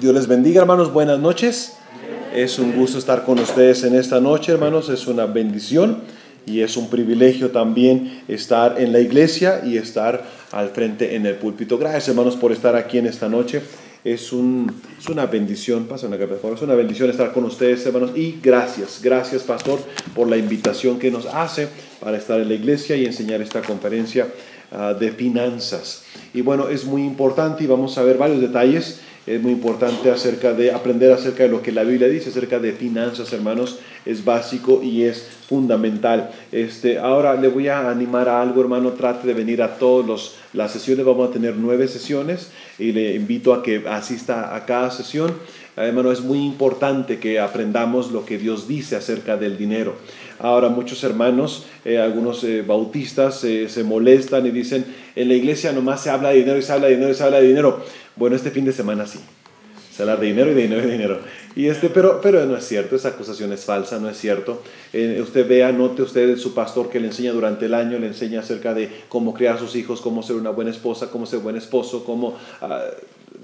Dios les bendiga, hermanos. Buenas noches. Es un gusto estar con ustedes en esta noche, hermanos. Es una bendición y es un privilegio también estar en la iglesia y estar al frente en el púlpito. Gracias, hermanos, por estar aquí en esta noche. Es, un, es una bendición, pasa una es una bendición estar con ustedes, hermanos. Y gracias, gracias, pastor, por la invitación que nos hace para estar en la iglesia y enseñar esta conferencia ah, de finanzas. Y bueno, es muy importante y vamos a ver varios detalles es muy importante acerca de aprender acerca de lo que la Biblia dice acerca de finanzas, hermanos, es básico y es fundamental. Este, ahora le voy a animar a algo, hermano, trate de venir a todas las sesiones, vamos a tener nueve sesiones y le invito a que asista a cada sesión. Hermano, es muy importante que aprendamos lo que Dios dice acerca del dinero. Ahora muchos hermanos, eh, algunos eh, bautistas eh, se molestan y dicen, en la iglesia nomás se habla de dinero y se habla de dinero y se habla de dinero. Bueno, este fin de semana sí. Se habla de dinero y de dinero y de dinero. Y este, pero, pero no es cierto, esa acusación es falsa, no es cierto. usted vea, note usted su pastor que le enseña durante el año, le enseña acerca de cómo criar a sus hijos, cómo ser una buena esposa, cómo ser buen esposo, cómo ah,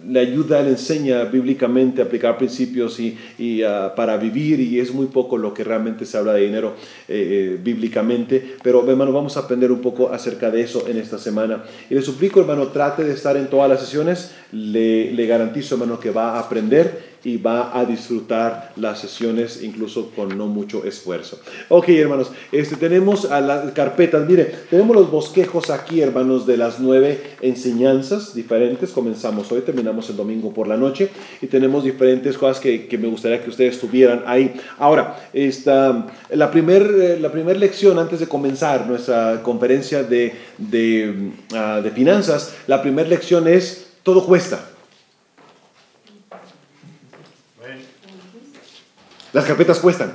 le ayuda, le enseña bíblicamente a aplicar principios y, y ah, para vivir y es muy poco lo que realmente se habla de dinero eh, eh, bíblicamente. Pero hermano, vamos a aprender un poco acerca de eso en esta semana. Y le suplico, hermano, trate de estar en todas las sesiones. Le, le garantizo, hermano, que va a aprender y va a disfrutar las sesiones incluso con no mucho esfuerzo. Ok, hermanos, este, tenemos a las carpetas, mire, tenemos los bosquejos aquí, hermanos, de las nueve enseñanzas diferentes. Comenzamos hoy, terminamos el domingo por la noche y tenemos diferentes cosas que, que me gustaría que ustedes tuvieran ahí. Ahora, esta, la primera eh, la primer lección antes de comenzar nuestra conferencia de, de, uh, de finanzas, la primera lección es, todo cuesta. Las carpetas cuestan.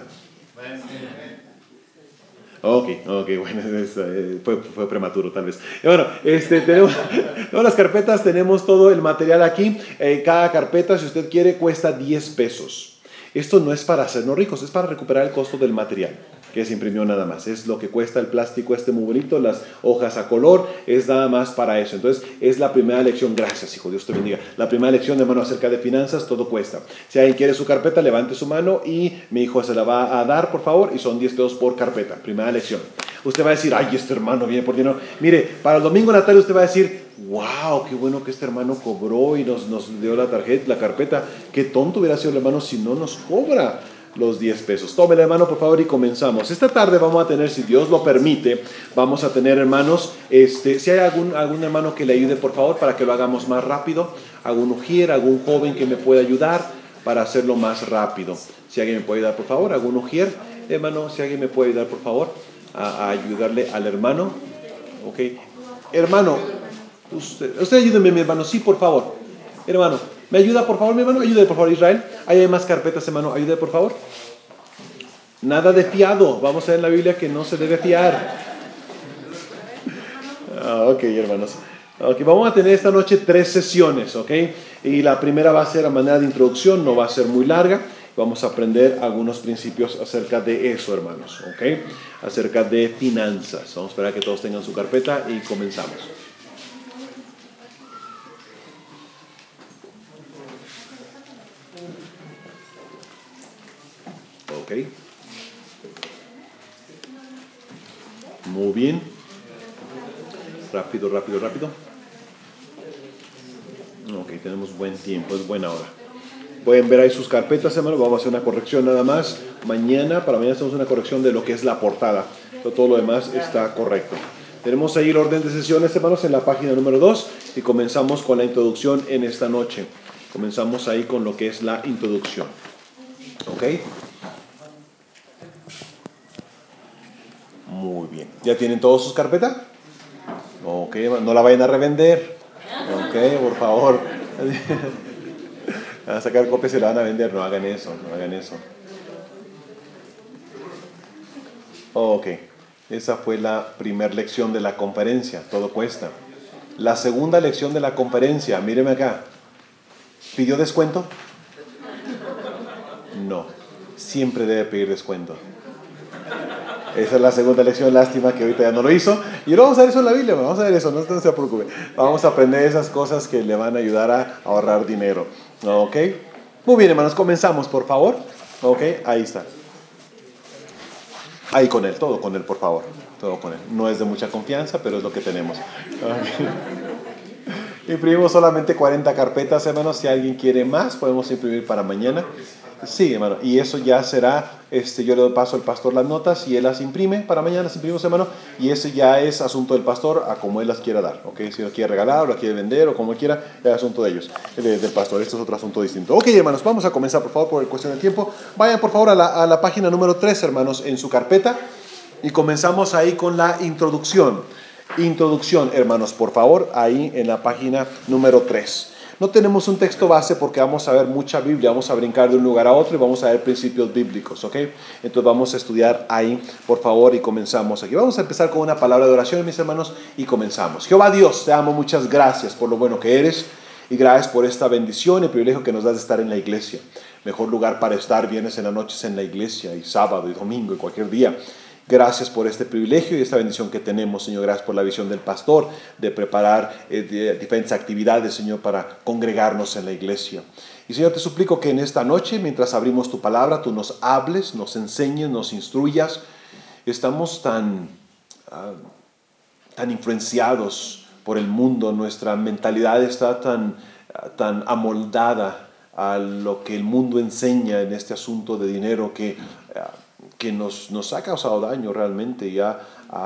Ok, ok, bueno, eh, fue, fue, prematuro tal vez. Bueno, este, tenemos, las carpetas, tenemos todo el material aquí. Eh, cada carpeta, si usted quiere, cuesta 10 pesos. Esto no es para hacernos ricos, es para recuperar el costo del material que se imprimió nada más. Es lo que cuesta el plástico este muy bonito, las hojas a color, es nada más para eso. Entonces, es la primera lección. Gracias, hijo, Dios te bendiga. La primera lección, de mano acerca de finanzas, todo cuesta. Si alguien quiere su carpeta, levante su mano y mi hijo se la va a dar, por favor, y son 10 pesos por carpeta. Primera lección. Usted va a decir, ay, este hermano viene por dinero. Mire, para el domingo Natalia usted va a decir, wow, qué bueno que este hermano cobró y nos, nos dio la tarjeta, la carpeta. Qué tonto hubiera sido el hermano si no nos cobra los 10 pesos. Tómele hermano por favor y comenzamos. Esta tarde vamos a tener, si Dios lo permite, vamos a tener hermanos, este, si hay algún, algún hermano que le ayude por favor para que lo hagamos más rápido, algún ujier, algún joven que me pueda ayudar para hacerlo más rápido. Si alguien me puede ayudar por favor, algún ujier, hermano, si alguien me puede ayudar por favor a, ayudarle al hermano. Ok, hermano, usted, usted ayúdeme mi hermano, sí por favor, hermano. ¿Me ayuda, por favor, mi hermano? Ayude, por favor, Israel. Hay más carpetas, hermano. Ayude, por favor. Nada de fiado. Vamos a ver en la Biblia que no se debe fiar. Ah, ok, hermanos. Okay, vamos a tener esta noche tres sesiones, ¿ok? Y la primera va a ser a manera de introducción, no va a ser muy larga. Vamos a aprender algunos principios acerca de eso, hermanos, ¿ok? Acerca de finanzas. Vamos a esperar que todos tengan su carpeta y comenzamos. ¿Ok? Muy bien. Rápido, rápido, rápido. Ok, tenemos buen tiempo, es buena hora. Pueden ver ahí sus carpetas, hermano. Vamos a hacer una corrección nada más. Mañana, para mañana hacemos una corrección de lo que es la portada. Todo lo demás está correcto. Tenemos ahí el orden de sesiones, hermanos, en la página número 2 y comenzamos con la introducción en esta noche. Comenzamos ahí con lo que es la introducción. ¿Ok? Muy ¿Ya tienen todos sus carpetas? Ok, no la vayan a revender. Ok, por favor. Van a sacar copias y la van a vender. No hagan eso, no hagan eso. Ok, esa fue la primera lección de la conferencia. Todo cuesta. La segunda lección de la conferencia, míreme acá. ¿Pidió descuento? No, siempre debe pedir descuento. Esa es la segunda lección, lástima que ahorita ya no lo hizo. Y ahora vamos a ver eso en la Biblia, vamos a ver eso, no, se preocupe. Vamos a aprender esas cosas que le van a ayudar a ahorrar dinero. Ok. Muy bien, hermanos, comenzamos, por favor. Ok, ahí está. Ahí con él, todo con él, por favor. Todo con él. No es de mucha confianza, pero es lo que tenemos. Imprimimos solamente 40 carpetas, hermanos. Si alguien quiere más, podemos imprimir para mañana. Sí, hermano, y eso ya será, este, yo le paso al pastor las notas y él las imprime, para mañana las imprimimos, hermano, y ese ya es asunto del pastor a como él las quiera dar, ¿ok? Si lo quiere regalar o lo quiere vender o como quiera, es asunto de ellos, del pastor, esto es otro asunto distinto. Ok, hermanos, vamos a comenzar, por favor, por cuestión de tiempo. Vayan, por favor, a la, a la página número 3, hermanos, en su carpeta, y comenzamos ahí con la introducción. Introducción, hermanos, por favor, ahí en la página número 3. No tenemos un texto base porque vamos a ver mucha Biblia, vamos a brincar de un lugar a otro y vamos a ver principios bíblicos, ¿ok? Entonces vamos a estudiar ahí, por favor, y comenzamos aquí. Vamos a empezar con una palabra de oración, mis hermanos, y comenzamos. Jehová Dios, te amo, muchas gracias por lo bueno que eres y gracias por esta bendición y privilegio que nos das de estar en la iglesia. Mejor lugar para estar viernes en la noche en la iglesia y sábado y domingo y cualquier día. Gracias por este privilegio y esta bendición que tenemos, Señor. Gracias por la visión del pastor de preparar eh, diferentes actividades, Señor, para congregarnos en la iglesia. Y Señor, te suplico que en esta noche, mientras abrimos tu palabra, tú nos hables, nos enseñes, nos instruyas. Estamos tan, ah, tan influenciados por el mundo, nuestra mentalidad está tan, ah, tan amoldada a lo que el mundo enseña en este asunto de dinero que ah, que nos, nos ha causado daño realmente y ha,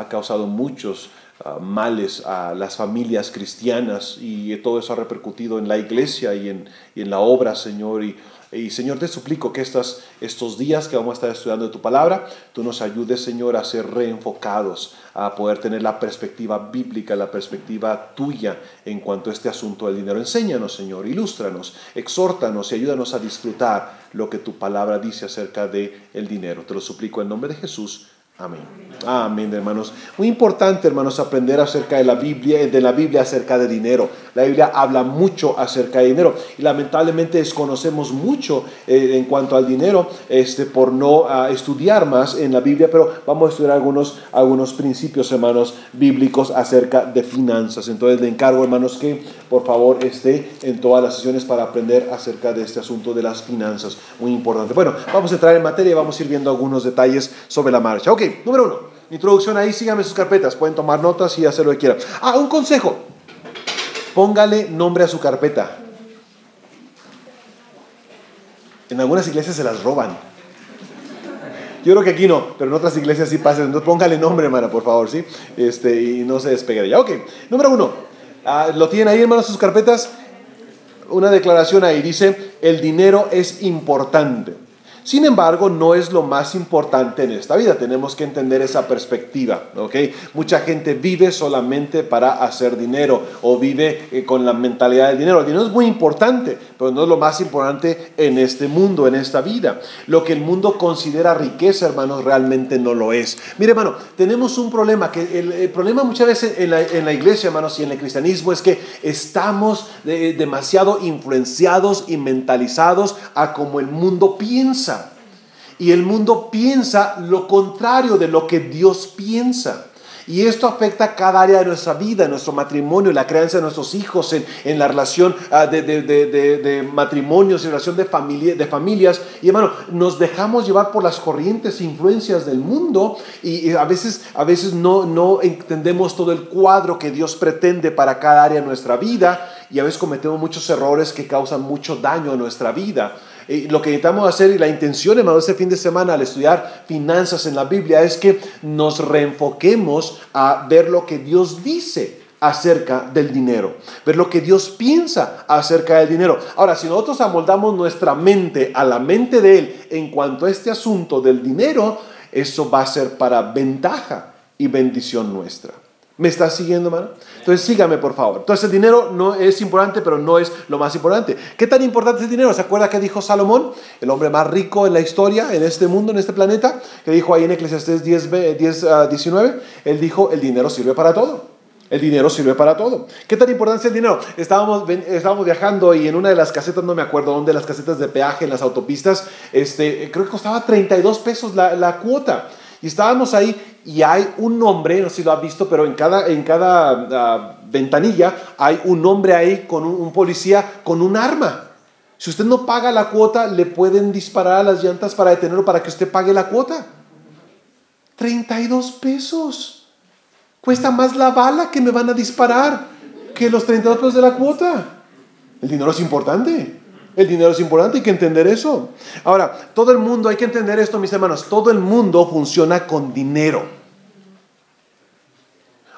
causado muchos ah, males a las familias cristianas y todo eso ha repercutido en la iglesia y en, y en la obra, Señor. Y, y Señor, te suplico que estas, estos días que vamos a estar estudiando tu palabra, tú nos ayudes, Señor, a ser reenfocados, a poder tener la perspectiva bíblica, la perspectiva tuya en cuanto a este asunto del dinero. Enséñanos, Señor, ilústranos, exhórtanos y ayúdanos a disfrutar lo que tu palabra dice acerca del el dinero. Te lo suplico en nombre de Jesús. Amén. Amén, hermanos. Muy importante, hermanos, aprender acerca de la Biblia, de la Biblia acerca de dinero. La Biblia habla mucho acerca de dinero y lamentablemente desconocemos mucho eh, en cuanto al dinero este, por no ah, estudiar más en la Biblia, pero vamos a estudiar algunos, algunos principios, hermanos, bíblicos acerca de finanzas. Entonces le encargo, hermanos, que por favor esté en todas las sesiones para aprender acerca de este asunto de las finanzas. Muy importante. Bueno, vamos a entrar en materia y vamos a ir viendo algunos detalles sobre la marcha. Ok, número uno. Introducción ahí, síganme sus carpetas, pueden tomar notas y hacer lo que quieran. Ah, un consejo. Póngale nombre a su carpeta. En algunas iglesias se las roban. Yo creo que aquí no, pero en otras iglesias sí pasa. Entonces póngale nombre, hermana, por favor, ¿sí? Este, y no se despegue de ella. Ok, número uno. Ah, ¿Lo tienen ahí, hermanos, sus carpetas? Una declaración ahí. Dice, el dinero es importante. Sin embargo, no es lo más importante en esta vida. Tenemos que entender esa perspectiva. Mucha gente vive solamente para hacer dinero o vive eh, con la mentalidad del dinero. El dinero es muy importante, pero no es lo más importante en este mundo, en esta vida. Lo que el mundo considera riqueza, hermanos, realmente no lo es. Mire, hermano, tenemos un problema. que El, problema muchas veces en la, iglesia, hermanos, y en el cristianismo es que estamos demasiado influenciados y mentalizados a como el mundo piensa. Y el mundo piensa lo contrario de lo que Dios piensa. Y esto afecta cada área de nuestra vida, nuestro matrimonio, la creencia de nuestros hijos, en, la relación de, matrimonios, en relación de familias. Y hermano, nos dejamos llevar por las corrientes e influencias del mundo y, a veces, a veces no, no entendemos todo el cuadro que Dios pretende para cada área de nuestra vida y a veces cometemos muchos errores que causan mucho daño a nuestra vida lo que necesitamos hacer y la intención, hermano, este fin de semana al estudiar finanzas en la Biblia es que nos reenfoquemos a ver lo que Dios dice acerca del dinero, ver lo que Dios piensa acerca del dinero. Ahora, si nosotros amoldamos nuestra mente a la mente de Él en cuanto a este asunto del dinero, eso va a ser para ventaja y bendición nuestra. ¿Me estás siguiendo, hermano? Entonces sígame, por favor. Entonces el dinero no es importante, pero no es lo más importante. ¿Qué tan importante es el dinero? ¿Se acuerda que dijo Salomón, el hombre más rico en la historia, en este mundo, en este planeta? Que dijo ahí en Eclesiastes 10, 10 19. Él dijo, el dinero sirve para todo. El dinero sirve para todo. ¿Qué tan importante es el dinero? Estábamos, estábamos viajando y en una de las casetas, no me acuerdo dónde, las casetas de peaje en las autopistas, este, creo que costaba 32 pesos la, la cuota. Y estábamos ahí y hay un nombre, no sé si lo has visto, pero en cada, en cada ah, ventanilla hay un nombre ahí con un, policía con un arma. Si usted no paga la cuota, le pueden disparar a las llantas para detenerlo para que usted pague la cuota. 32 pesos. Cuesta más la bala que me van a disparar que los 32 pesos de la cuota. El dinero es importante. El dinero es importante, hay que entender eso. Ahora, todo el mundo, hay que entender esto, mis hermanos, todo el mundo funciona con dinero.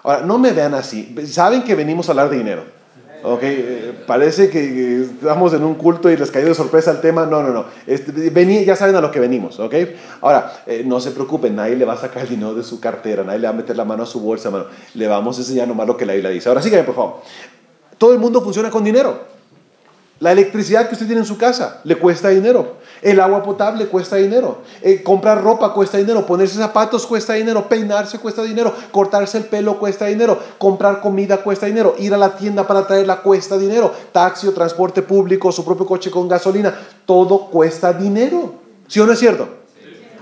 Ahora, no me vean así. Saben que venimos a hablar de dinero. Ok, eh, parece que estamos en un culto y les cayó de sorpresa el tema. No, no, no. Este, ya saben a lo que venimos, ¿ok? Ahora, eh, no se preocupen, nadie le va a sacar el dinero de su cartera, nadie le va a meter la mano a su bolsa, mano. Le vamos a enseñar nomás lo que la Biblia dice. Ahora síganme, por favor. Todo el mundo funciona con dinero. La electricidad que usted tiene en su casa le cuesta dinero. El agua potable cuesta dinero. Eh, comprar ropa cuesta dinero. Ponerse zapatos cuesta dinero. Peinarse cuesta dinero. Cortarse el pelo cuesta dinero. Comprar comida cuesta dinero. Ir a la tienda para traerla cuesta dinero. Taxi o transporte público, su propio coche con gasolina. Todo cuesta dinero. ¿Sí o no es cierto?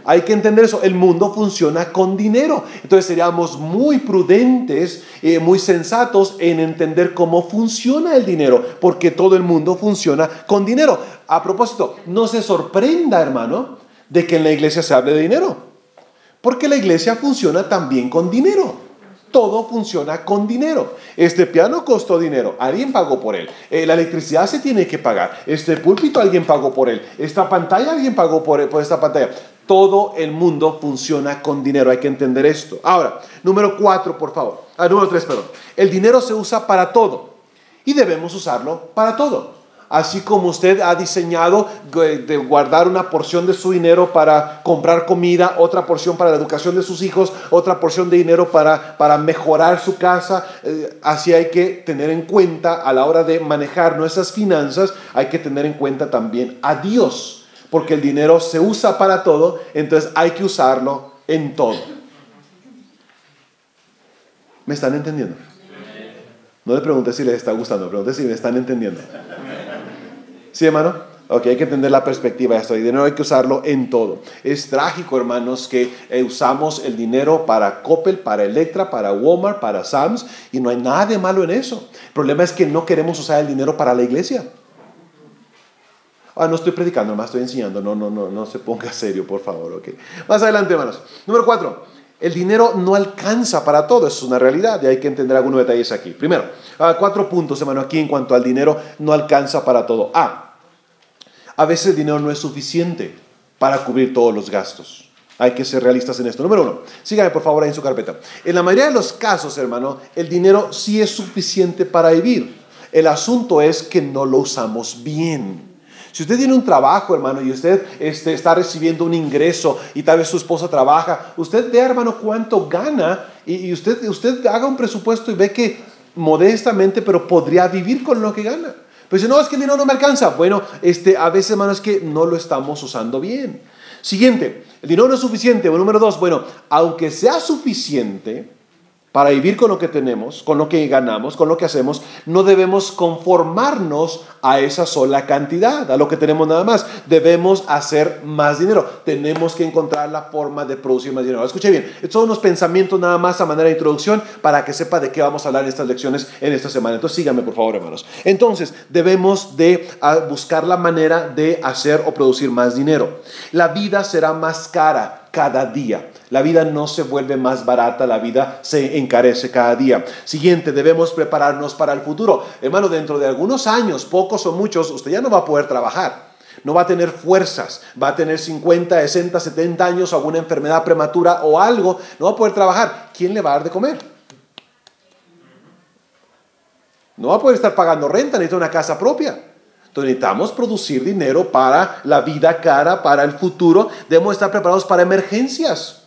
Hay que entender eso. El mundo funciona con dinero. Entonces seríamos muy prudentes, eh, muy sensatos en entender cómo funciona el dinero, porque todo el mundo funciona con dinero. A propósito, no se sorprenda, hermano, de que en la iglesia se hable de dinero, porque la iglesia funciona también con dinero. Todo funciona con dinero. Este piano costó dinero, alguien pagó por él. Eh, la electricidad se tiene que pagar. Este púlpito alguien pagó por él. Esta pantalla alguien pagó por, por esta pantalla. Todo el mundo funciona con dinero, hay que entender esto. Ahora, número cuatro, por favor. Ah, número tres, perdón. El dinero se usa para todo y debemos usarlo para todo. Así como usted ha diseñado de guardar una porción de su dinero para comprar comida, otra porción para la educación de sus hijos, otra porción de dinero para, para mejorar su casa, eh, así hay que tener en cuenta a la hora de manejar nuestras finanzas, hay que tener en cuenta también a Dios porque el dinero se usa para todo, entonces hay que usarlo en todo. ¿Me están entendiendo? No le pregunté si les está gustando, pregunté si me están entendiendo. ¿Sí, hermano? Ok, hay que entender la perspectiva de esto. El dinero hay que usarlo en todo. Es trágico, hermanos, que eh, usamos el dinero para Coppel, para Electra, para Walmart, para Sams, y no hay nada de malo en eso. El problema es que no queremos usar el dinero para la iglesia. Ah, no estoy predicando, nomás estoy enseñando. No, no, no, no se ponga serio, por favor. Okay. Más adelante, hermanos. Número cuatro. El dinero no alcanza para todo, eso es una realidad y hay que entender algunos detalles aquí. Primero, ah, cuatro puntos, hermano, aquí en cuanto al dinero no alcanza para todo. A, a veces el dinero no es suficiente para cubrir todos los gastos. Hay que ser realistas en esto. Número uno, síganme por favor ahí en su carpeta. En la mayoría de los casos, hermano, el dinero sí es suficiente para vivir. El asunto es que no lo usamos bien. Si usted tiene un trabajo, hermano, y usted este, está recibiendo un ingreso y tal vez su esposa trabaja, usted ve, hermano, cuánto gana y, usted, usted haga un presupuesto y ve que modestamente, pero podría vivir con lo que gana. Pero dice, no, es que el dinero no me alcanza. Bueno, este, a veces, hermano, es que no lo estamos usando bien. Siguiente, el dinero no es suficiente. número dos, bueno, aunque sea suficiente, para vivir con lo que tenemos, con lo que ganamos, con lo que hacemos, no debemos conformarnos a esa sola cantidad, a lo que tenemos nada más. Debemos hacer más dinero. Tenemos que encontrar la forma de producir más dinero. Escuche bien, estos son unos pensamientos nada más a manera de introducción para que sepa de qué vamos a hablar en estas lecciones en esta semana. Entonces síganme por favor, hermanos. Entonces, debemos de ah, buscar la manera de hacer o producir más dinero. La vida será más cara cada día. La vida no se vuelve más barata, la vida se encarece cada día. Siguiente, debemos prepararnos para el futuro. Hermano, dentro de algunos años, pocos o muchos, usted ya no va a poder trabajar. No va a tener fuerzas, va a tener 50, 60, 70 años, alguna enfermedad prematura o algo, no va a poder trabajar. ¿Quién le va a dar de comer? No va a poder estar pagando renta, necesita una casa propia. Entonces necesitamos producir dinero para la vida cara, para el futuro. Debemos estar preparados para emergencias.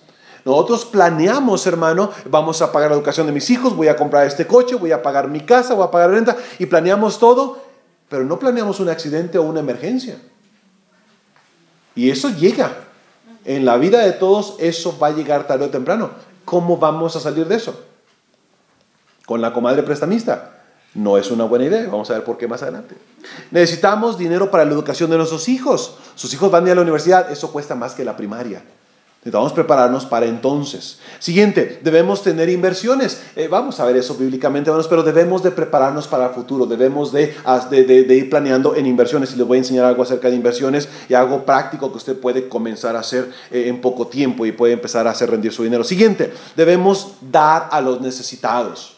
Nosotros planeamos, hermano, vamos a pagar la educación de mis hijos, voy a comprar este coche, voy a pagar mi casa, voy a pagar renta, y planeamos todo, pero no planeamos un accidente o una emergencia. Y eso llega. En la vida de todos eso va a llegar tarde o temprano. ¿Cómo vamos a salir de eso? Con la comadre prestamista. No es una buena idea, vamos a ver por qué más adelante. Necesitamos dinero para la educación de nuestros hijos. Sus hijos van a ir a la universidad, eso cuesta más que la primaria. Necesitamos prepararnos para entonces. Siguiente, debemos tener inversiones. Eh, vamos a ver eso bíblicamente, hermanos, pero debemos de prepararnos para el futuro. Debemos de, de, ir planeando en inversiones. Y les voy a enseñar algo acerca de inversiones y algo práctico que usted puede comenzar a hacer eh, en poco tiempo y puede empezar a hacer rendir su dinero. Siguiente, debemos dar a los necesitados.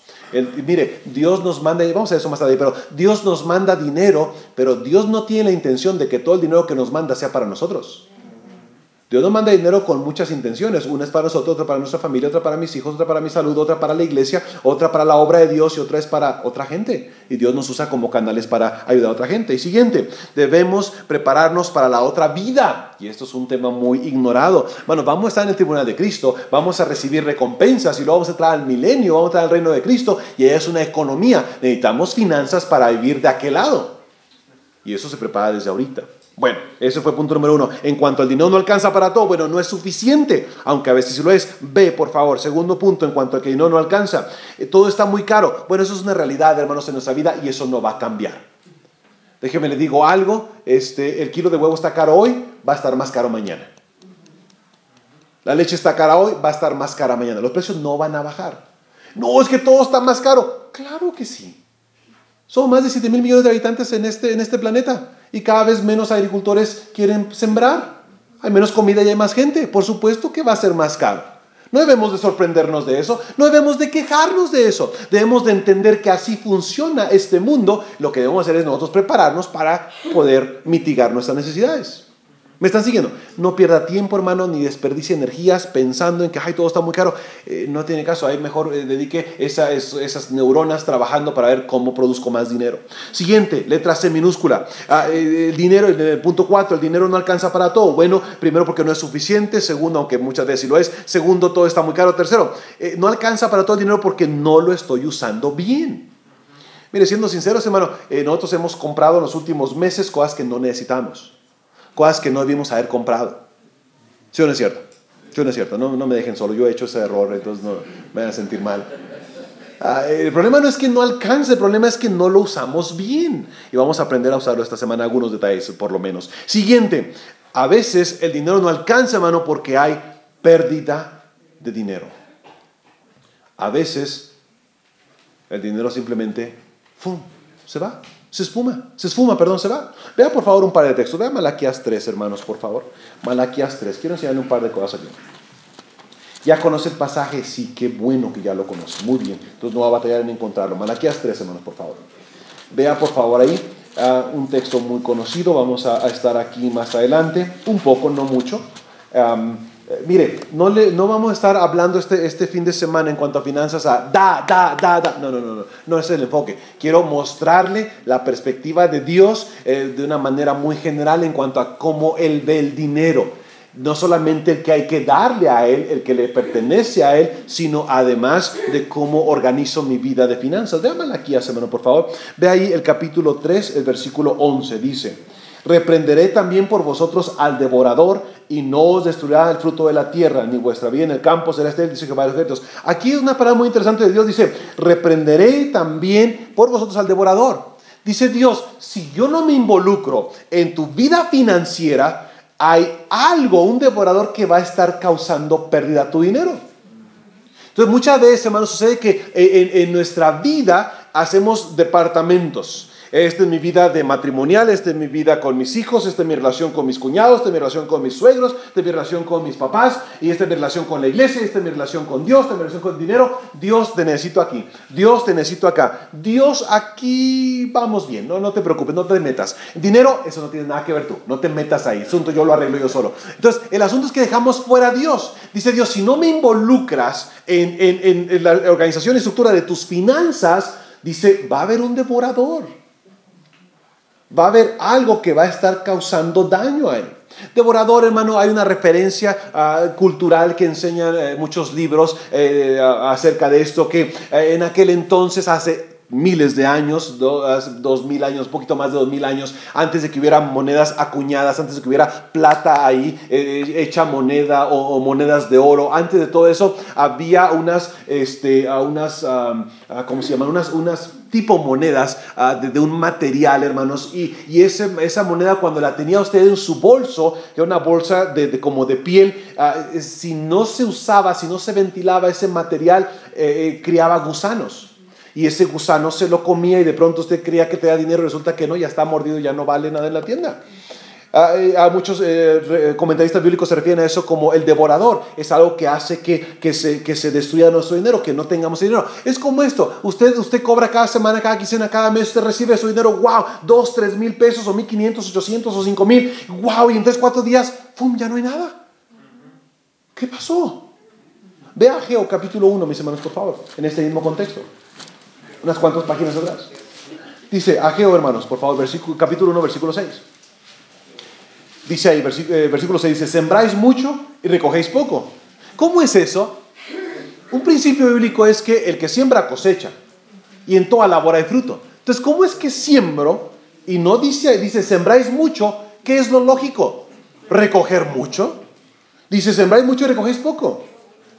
mire, Dios nos manda, vamos a eso más tarde, pero Dios nos manda dinero, pero Dios no tiene la intención de que todo el dinero que nos manda sea para nosotros. Dios nos manda dinero con muchas intenciones. Una es para nosotros, otra para nuestra familia, otra para mis hijos, otra para mi salud, otra para la iglesia, otra para la obra de Dios y otra es para otra gente. Y Dios nos usa como canales para ayudar a otra gente. Y siguiente, debemos prepararnos para la otra vida. Y esto es un tema muy ignorado. Bueno, vamos a estar en el tribunal de Cristo, vamos a recibir recompensas y luego vamos a entrar al milenio, vamos a entrar al reino de Cristo y es una economía. Necesitamos finanzas para vivir de aquel lado. Y eso se prepara desde ahorita. Bueno, ese fue punto número uno. En cuanto al dinero no alcanza para todo, bueno, no es suficiente, aunque a veces sí lo es. Ve, por favor. Segundo punto, en cuanto al que dinero no alcanza, eh, todo está muy caro. Bueno, eso es una realidad, hermanos, en nuestra vida y eso no va a cambiar. Déjeme le digo algo, este, el kilo de huevo está caro hoy, va a estar más caro mañana. La leche está cara hoy, va a estar más cara mañana. Los precios no van a bajar. No, es que todo está más caro. Claro que sí. Son más de 7 mil millones de habitantes en este, en este planeta y cada vez menos agricultores quieren sembrar. Hay menos comida y hay más gente. Por supuesto que va a ser más caro. No debemos de sorprendernos de eso, no debemos de quejarnos de eso. Debemos de entender que así funciona este mundo. Lo que debemos hacer es nosotros prepararnos para poder mitigar nuestras necesidades. ¿Me están siguiendo? No pierda tiempo, hermano, ni desperdicie energías pensando en que Ay, todo está muy caro. Eh, no tiene caso, ahí mejor eh, dedique esas neuronas trabajando para ver cómo produzco más dinero. Siguiente, letra C minúscula. Ah, eh, el dinero, el, punto 4, el dinero no alcanza para todo. Bueno, primero porque no es suficiente. Segundo, aunque muchas veces sí lo es. Segundo, todo está muy caro. Tercero, no alcanza para todo el dinero porque no lo estoy usando bien. Mire, siendo sinceros, hermano, nosotros hemos comprado en los últimos meses cosas que no necesitamos cosas que no debimos haber comprado. ¿Sí o no es cierto? ¿Sí o no es cierto? No, no me dejen solo, yo he hecho ese error, entonces no me van a sentir mal. Ah, el problema no es que no alcance, el problema es que no lo usamos bien. Y vamos a aprender a usarlo esta semana, algunos detalles por lo menos. Siguiente, a veces el dinero no alcanza, hermano, porque hay pérdida de dinero. A veces el dinero simplemente ¡fum! se va. Se esfuma, se esfuma, perdón, se va. Vea por favor un par de textos. Vea Malaquías 3, hermanos, por favor. Malaquías 3. Quiero enseñarle un par de cosas aquí. ¿Ya conoce el pasaje? Sí, qué bueno que ya lo conoce. Muy bien. Entonces no va a batallar en encontrarlo. Malaquías 3, hermanos, por favor. Vea por favor ahí ah, un texto muy conocido. Vamos a, estar aquí más adelante. Un poco, no mucho. Eh, mire, no, le, no vamos a estar hablando este, este fin de semana en cuanto a finanzas a da, da, da, da. No, no, no, no, no es el enfoque. Quiero mostrarle la perspectiva de Dios eh, de una manera muy general en cuanto a cómo Él ve el dinero. No solamente el que hay que darle a Él, el que le pertenece a Él, sino además de cómo organizo mi vida de finanzas. Déjame aquí, semana, por favor. Ve ahí el capítulo 3, el versículo 11, dice. Reprenderé también por vosotros al devorador y no os destruirá el fruto de la tierra, ni vuestra vida en el campo será estéril, dice Jehová de los Aquí es una palabra muy interesante de Dios, dice, reprenderé también por vosotros al devorador. Dice Dios, si yo no me involucro en tu vida financiera, hay algo, un devorador que va a estar causando pérdida a tu dinero. Entonces muchas veces, hermanos, sucede que en nuestra vida hacemos departamentos. Esta es mi vida de matrimonial, esta es mi vida con mis hijos, esta es mi relación con mis cuñados, esta es mi relación con mis suegros, esta es mi relación con mis papás, y esta es mi relación con la iglesia, esta es mi relación con Dios, esta es mi relación con el dinero. Dios te necesito aquí, Dios te necesito acá, Dios aquí vamos bien, no, no te preocupes, no te metas. Dinero, eso no tiene nada que ver tú, no te metas ahí, asunto yo lo arreglo yo solo. Entonces, el asunto es que dejamos fuera a Dios. Dice Dios, si no me involucras en, en, en la organización y estructura de tus finanzas, dice, va a haber un devorador va a haber algo que va a estar causando daño a él. Devorador, hermano, hay una referencia ah, cultural que enseñan eh, muchos libros eh, acerca de esto, que eh, en aquel entonces, hace miles de años, dos, mil años, poquito más de dos mil años, antes de que hubiera monedas acuñadas, antes de que hubiera plata ahí, eh, hecha moneda o, monedas de oro, antes de todo eso había unas, este, unas ¿cómo se llaman? Unas, unas tipo monedas ah, de, un material, hermanos, y, y ese, esa moneda cuando la tenía usted en su bolso, que era una bolsa de, como de piel, ah, si no se usaba, si no se ventilaba ese material, eh, eh, criaba gusanos y ese gusano se lo comía y de pronto usted creía que te da dinero resulta que no, ya está mordido, ya no vale nada en la tienda. A, eh, muchos eh, comentaristas bíblicos se refieren a eso como el devorador. Es algo que hace que, que, se, que se destruya nuestro dinero, que no tengamos dinero. Es como esto. Usted, usted cobra cada semana, cada quincena, cada mes, usted recibe su dinero, wow, dos, tres mil pesos, o mil quinientos, ochocientos, o cinco mil, wow, y en tres, cuatro días, ¡pum!, ya no hay nada. ¿Qué pasó? Vea Geo capítulo 1, mis hermanos, por favor, en este mismo contexto unas cuantas páginas atrás. Dice Ageo, hermanos, por favor, versículo, capítulo 1, versículo 6. Dice ahí, eh, versículo, 6, dice, sembráis mucho y recogéis poco. ¿Cómo es eso? Un principio bíblico es que el que siembra cosecha y en toda labor hay fruto. Entonces, ¿cómo es que siembro y no dice, dice, sembráis mucho? ¿Qué es lo lógico? ¿Recoger mucho? Dice, sembráis mucho y recogéis poco.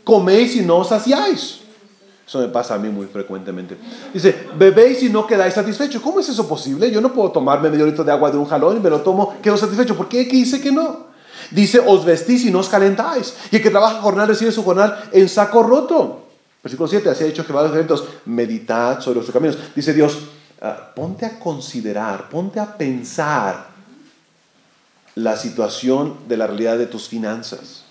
Coméis y no os saciáis. Eso me pasa a mí muy frecuentemente. Dice, bebéis y no quedáis satisfechos. ¿Cómo es eso posible? Yo no puedo tomarme medio litro de agua de un jalón y me lo tomo, quedo satisfecho. ¿Por qué? ¿Qué dice que no? Dice, os vestís y no os calentáis. Y el que trabaja jornal recibe su jornal en saco roto. Versículo 7, así ha dicho Jehová de los meditad sobre los caminos. Dice Dios, ah, ponte a considerar, ponte a pensar la situación de la realidad de tus finanzas.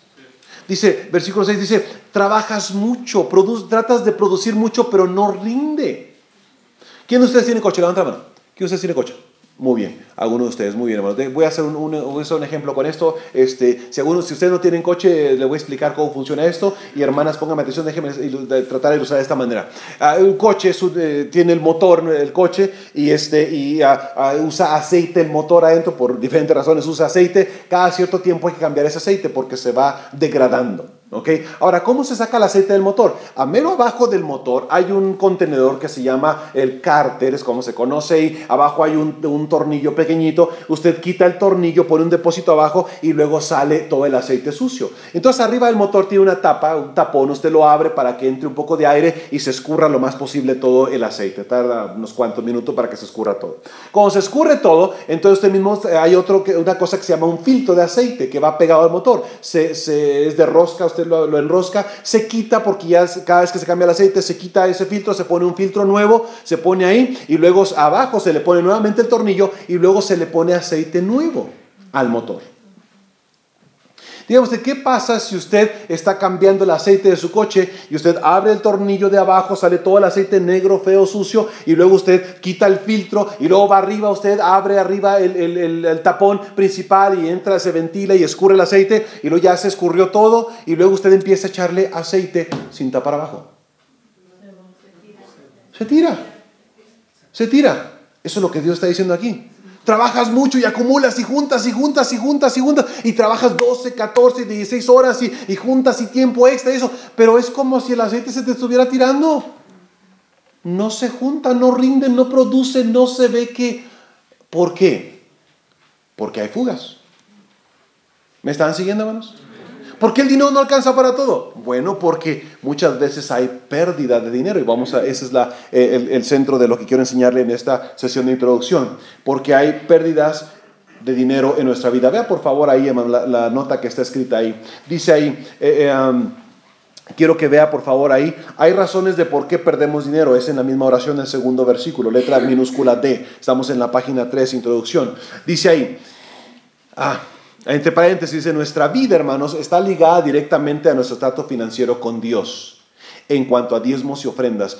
Dice, versículo 6 dice, trabajas mucho, tratas de producir mucho, pero no rinde. ¿Quién de ustedes tiene coche? Levanta la mano. ¿Quién de ustedes tiene coche? Muy bien, algunos de ustedes, muy bien, hermanos. Voy a hacer un, un, ejemplo con esto. Este, si, algunos, si ustedes no tienen coche, les voy a explicar cómo funciona esto. Y hermanas, pónganme atención, déjenme tratar de ilustrar de esta manera. Ah, un coche eh, tiene el motor, el coche, y, este, y ah, usa aceite el motor adentro por diferentes razones. Usa aceite. Cada cierto tiempo hay que cambiar ese aceite porque se va degradando. Ahora, ¿cómo se saca el aceite del motor? A mero abajo del motor hay un contenedor que se llama el cárter, es como se conoce, y abajo hay un, tornillo pequeñito. Usted quita el tornillo, pone un depósito abajo y luego sale todo el aceite sucio. Entonces, arriba del motor tiene una tapa, un tapón, usted lo abre para que entre un poco de aire y se escurra lo más posible todo el aceite. Tarda unos cuantos minutos para que se escurra todo. Cuando se escurre todo, entonces usted mismo hay otro, una cosa que se llama un filtro de aceite que va pegado al motor. Se, se es de rosca, usted lo, enrosca, se quita porque ya cada vez que se cambia el aceite se quita ese filtro, se pone un filtro nuevo, se pone ahí y luego abajo se le pone nuevamente el tornillo y luego se le pone aceite nuevo al motor. Dígame usted, ¿qué pasa si usted está cambiando el aceite de su coche y usted abre el tornillo de abajo, sale todo el aceite negro, feo, sucio, y luego usted quita el filtro y luego va arriba, usted abre arriba el, tapón principal y entra, se ventila y escurre el aceite y luego ya se escurrió todo y luego usted empieza a echarle aceite sin tapar abajo? Se tira. Se tira. Eso es lo que Dios está diciendo aquí. Trabajas mucho y acumulas y juntas y juntas y juntas y juntas y trabajas 12, 14, 16 horas y, y juntas y tiempo extra y eso. Pero es como si el aceite se te estuviera tirando. No se junta, no rinde, no produce, no se ve que... ¿Por qué? Porque hay fugas. ¿Me están siguiendo, hermanos? ¿Por qué el dinero no alcanza para todo? Bueno, porque muchas veces hay pérdida de dinero y vamos a, ese es la, eh, el, centro de lo que quiero enseñarle en esta sesión de introducción, porque hay pérdidas de dinero en nuestra vida. Vea por favor ahí la, la nota que está escrita ahí. Dice ahí, eh, eh, um, quiero que vea por favor ahí, hay razones de por qué perdemos dinero, es en la misma oración del segundo versículo, letra minúscula D, estamos en la página 3, introducción. Dice ahí, ah, entre paréntesis, nuestra vida, hermanos, está ligada directamente a nuestro trato financiero con Dios. En cuanto a diezmos y ofrendas,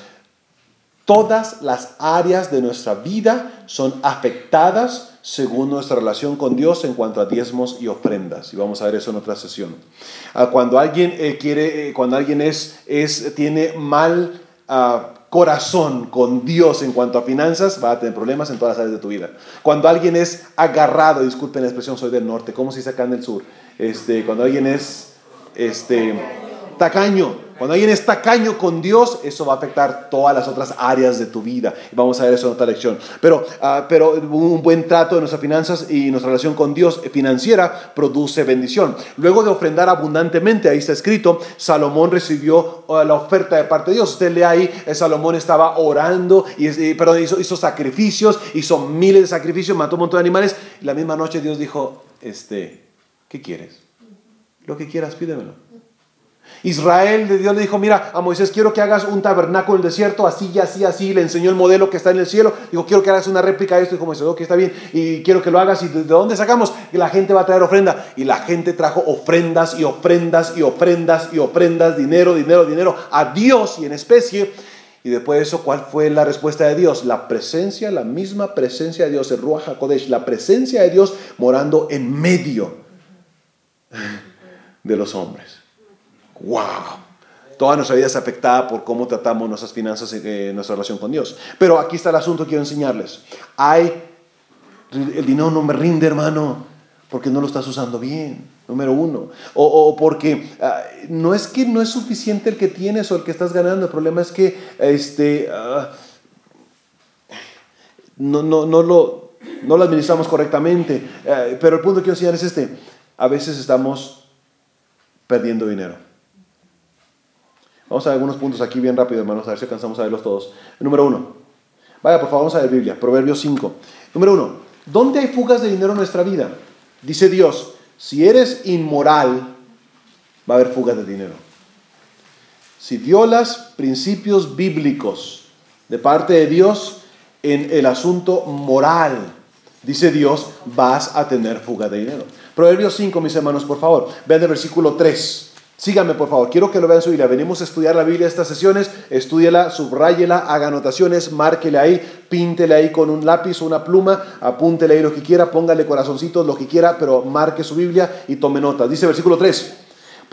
todas las áreas de nuestra vida son afectadas según nuestra relación con Dios en cuanto a diezmos y ofrendas. Y vamos a ver eso en otra sesión. Ah, cuando alguien eh, quiere, eh, cuando alguien es, es, tiene mal ah, corazón con Dios en cuanto a finanzas, va a tener problemas en todas las áreas de tu vida. Cuando alguien es agarrado, disculpen la expresión, soy del norte, ¿cómo se dice acá en el sur? Este, cuando alguien es este, tacaño. Cuando alguien es tacaño con Dios, eso va a afectar todas las otras áreas de tu vida. Vamos a ver eso en otra lección. Pero, ah, pero un buen trato de nuestras finanzas y nuestra relación con Dios financiera produce bendición. Luego de ofrendar abundantemente, ahí está escrito, Salomón recibió ah, la oferta de parte de Dios. Usted lee ahí, eh, Salomón estaba orando, y, perdón, hizo, hizo sacrificios, hizo miles de sacrificios, mató un montón de animales. Y la misma noche Dios dijo, este, ¿qué quieres? Lo que quieras, pídemelo. Israel, Dios le dijo, mira, a Moisés quiero que hagas un tabernáculo en el desierto, así y así, así, le enseñó el modelo que está en el cielo, dijo, quiero que hagas una réplica de esto, y como dice, ok, está bien, y quiero que lo hagas, y ¿de dónde sacamos? Que la gente va a traer ofrenda, y la gente trajo ofrendas y ofrendas y ofrendas y ofrendas, dinero, dinero, dinero, a Dios y en especie, y después de eso, ¿cuál fue la respuesta de Dios? La presencia, la misma presencia de Dios, el Ruach HaKodesh, la presencia de Dios morando en medio de los hombres. ¡Wow! Toda nuestra vida es afectada por cómo tratamos nuestras finanzas y eh, nuestra relación con Dios. Pero aquí está el asunto que quiero enseñarles. Hay, el dinero no me rinde, hermano, porque no lo estás usando bien, número uno. O, porque ah, no es que no es suficiente el que tienes o el que estás ganando, el problema es que este, ah, no, no, no, lo, no lo administramos correctamente. Eh, pero el punto que quiero enseñar es este. A veces estamos perdiendo dinero. Vamos a ver algunos puntos aquí bien rápido, hermanos, a ver si alcanzamos a verlos todos. Número uno. Vaya, por favor, vamos a ver Biblia, Proverbios 5. Número uno. ¿Dónde hay fugas de dinero en nuestra vida? Dice Dios, si eres inmoral, va a haber fugas de dinero. Si violas principios bíblicos de parte de Dios en el asunto moral, dice Dios, vas a tener fuga de dinero. Proverbios 5, mis hermanos, por favor. Vean el versículo 3. Síganme, por favor. Quiero que lo vean su Biblia. Venimos a estudiar la Biblia estas sesiones. Estúdiela, subráyela, haga anotaciones, márquele ahí, píntele ahí con un lápiz o una pluma, apúntele ahí lo que quiera, póngale corazoncitos, lo que quiera, pero marque su Biblia y tome nota. Dice versículo 3.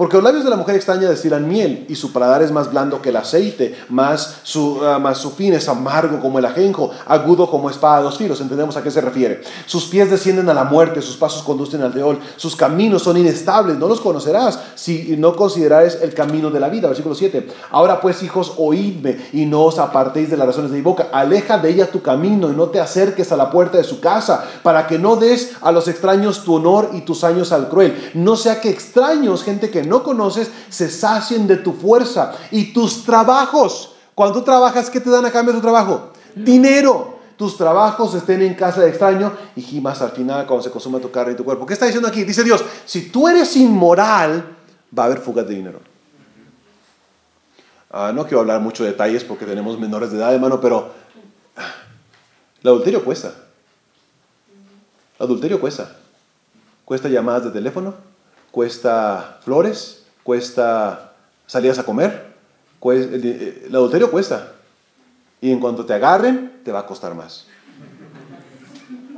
Porque los labios de la mujer extraña destilan miel y su paladar es más blando que el aceite, más su, ah, más su fin es amargo como el ajenjo, agudo como espada de dos filos. Entendemos a qué se refiere. Sus pies descienden a la muerte, sus pasos conducen al deol, sus caminos son inestables, no los conocerás si no considerares el camino de la vida. Versículo 7. Ahora pues, hijos, oídme y no os apartéis de las razones de mi boca. Aleja de ella tu camino y no te acerques a la puerta de su casa, para que no des a los extraños tu honor y tus años al cruel. No sea que extraños, gente que no conoces se sacien de tu fuerza y tus trabajos. Cuando trabajas, ¿qué te dan a cambio de tu trabajo? Dinero. Tus trabajos estén en casa de extraño y gimas al final cuando se consuma tu carne y tu cuerpo. ¿Qué está diciendo aquí? Dice Dios, si tú eres inmoral, va a haber fugas de dinero. Ah, no quiero hablar mucho de detalles porque tenemos menores de edad, hermano, pero el adulterio cuesta. El adulterio cuesta. Cuesta llamadas de teléfono, cuesta flores, cuesta salidas a comer, el adulterio cuesta. Y en cuanto te agarren, te va a costar más.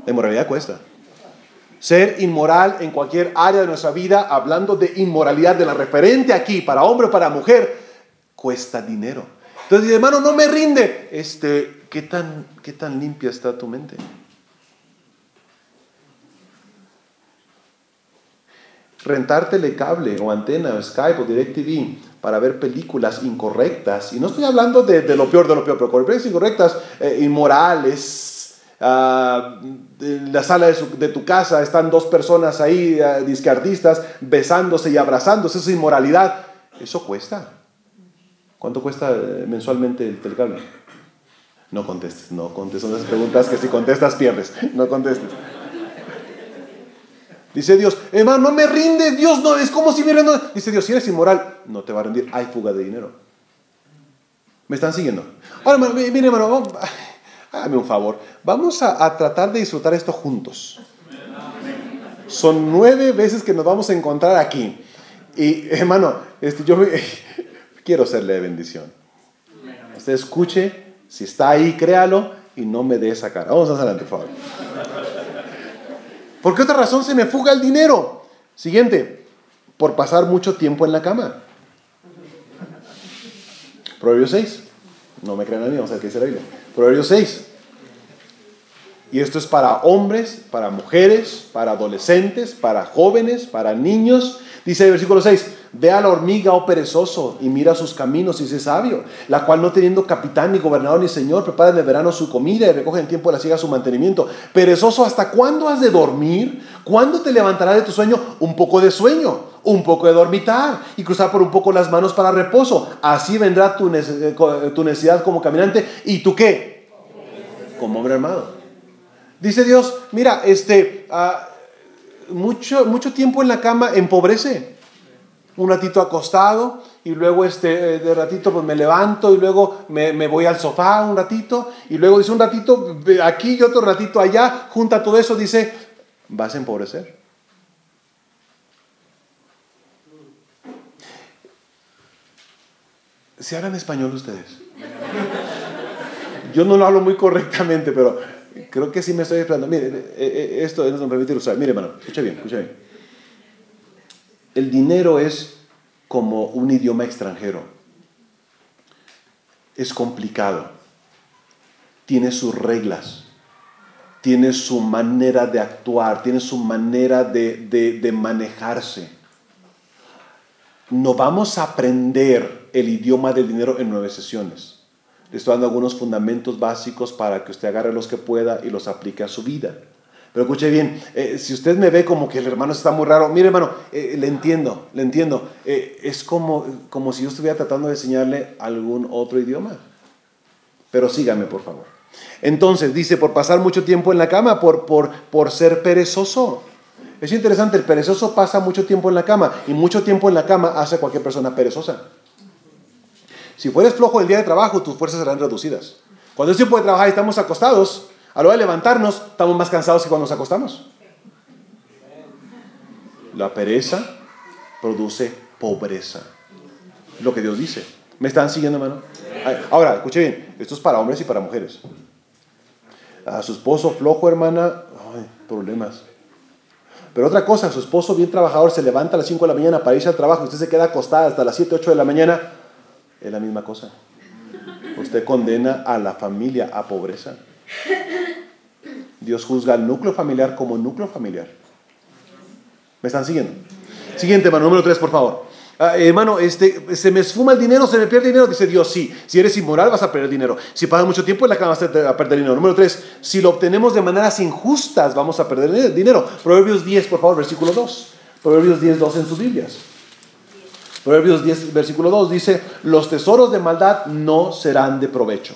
La inmoralidad cuesta. Ser inmoral en cualquier área de nuestra vida, hablando de inmoralidad, de la referente aquí, para hombre o para mujer, cuesta dinero. Entonces, hermano, no me rinde. Este, ¿qué tan, qué tan limpia está tu mente? Rentar telecable o antena o Skype o DirecTV para ver películas incorrectas. Y no estoy hablando de, lo peor de lo peor, pero películas incorrectas, eh, inmorales. Ah, en la sala de, tu casa están dos personas ahí, uh, disque besándose y abrazándose. Eso es inmoralidad. Eso cuesta. ¿Cuánto cuesta eh, mensualmente el telecable? No contestes, no contestes. Son esas preguntas que si contestas pierdes. No contestes. Dice Dios, hermano, no me rinde, Dios no, es como si me rinde. Dice Dios, si eres inmoral, no te va a rendir, hay fuga de dinero. ¿Me están siguiendo? Ahora, mire, hermano, hágame un favor, vamos a, tratar de disfrutar esto juntos. Son nueve veces que nos vamos a encontrar aquí. Y, hermano, este, yo quiero serle de bendición. Usted escuche, si está ahí, créalo y no me dé esa cara. Vamos adelante, por favor. ¿Por qué otra razón se me fuga el dinero? Siguiente, por pasar mucho tiempo en la cama. Proverbios 6. No me crean a mí, vamos a ver qué dice la Biblia. Proverbios 6. Y esto es para hombres, para mujeres, para adolescentes, para jóvenes, para niños. Dice el versículo 6, ve a la hormiga, oh perezoso, y mira sus caminos y sé sabio, la cual no teniendo capitán, ni gobernador, ni señor, prepara en el verano su comida y recoge en tiempo de la siega su mantenimiento. Perezoso, ¿hasta cuándo has de dormir? ¿Cuándo te levantará de tu sueño? Un poco de sueño, un poco de dormitar y cruzar por un poco las manos para reposo. Así vendrá tu, necesidad como caminante. ¿Y tú qué? Como hombre armado. Dice Dios, mira, este, ah, mucho, mucho tiempo en la cama empobrece. Un ratito acostado y luego este, de ratito pues me levanto y luego me, me, voy al sofá un ratito y luego dice un ratito aquí y otro ratito allá, junta todo eso, dice, vas a empobrecer. ¿Se hablan español ustedes? Yo no lo hablo muy correctamente, pero Creo que sí me estoy explicando. Mire, eh, eh, esto no me permite usar. Mire, hermano, escucha bien, escucha bien. El dinero es como un idioma extranjero. Es complicado. Tiene sus reglas. Tiene su manera de actuar. Tiene su manera de, de manejarse. No vamos a aprender el idioma del dinero en nueve sesiones. Le estoy dando algunos fundamentos básicos para que usted agarre los que pueda y los aplique a su vida. Pero escuche bien, eh, si usted me ve como que el hermano está muy raro, mire hermano, eh, le entiendo, le entiendo. Eh, es como, como si yo estuviera tratando de enseñarle algún otro idioma. Pero sígame, por favor. Entonces, dice, por pasar mucho tiempo en la cama, por, por, por ser perezoso. Es interesante, el perezoso pasa mucho tiempo en la cama y mucho tiempo en la cama hace a cualquier persona perezosa. Si fueres flojo el día de trabajo, tus fuerzas serán reducidas. Cuando es tiempo de trabajar y estamos acostados, a la hora de levantarnos, estamos más cansados que cuando nos acostamos. La pereza produce pobreza. Lo que Dios dice. ¿Me están siguiendo, hermano? Ahora, escuche bien. Esto es para hombres y para mujeres. A su esposo flojo, hermana, ay, problemas. Pero otra cosa, su esposo bien trabajador se levanta a las 5 de la mañana para irse al trabajo, usted se queda acostada hasta las 7, 8 de la mañana, es la misma cosa. Usted condena a la familia a pobreza. Dios juzga al núcleo familiar como núcleo familiar. ¿Me están siguiendo? Siguiente, hermano, número 3, por favor. Ah, hermano, este, se me esfuma el dinero, se me pierde dinero. Dice Dios, sí. Si eres inmoral, vas a perder dinero. Si pasas mucho tiempo en la cama, vas a perder dinero. Número 3, si lo obtenemos de maneras injustas, vamos a perder dinero. Proverbios 10, por favor, versículo 2. Proverbios 10, 2 en sus Biblias. Proverbios 10, versículo 2 dice, los tesoros de maldad no serán de provecho.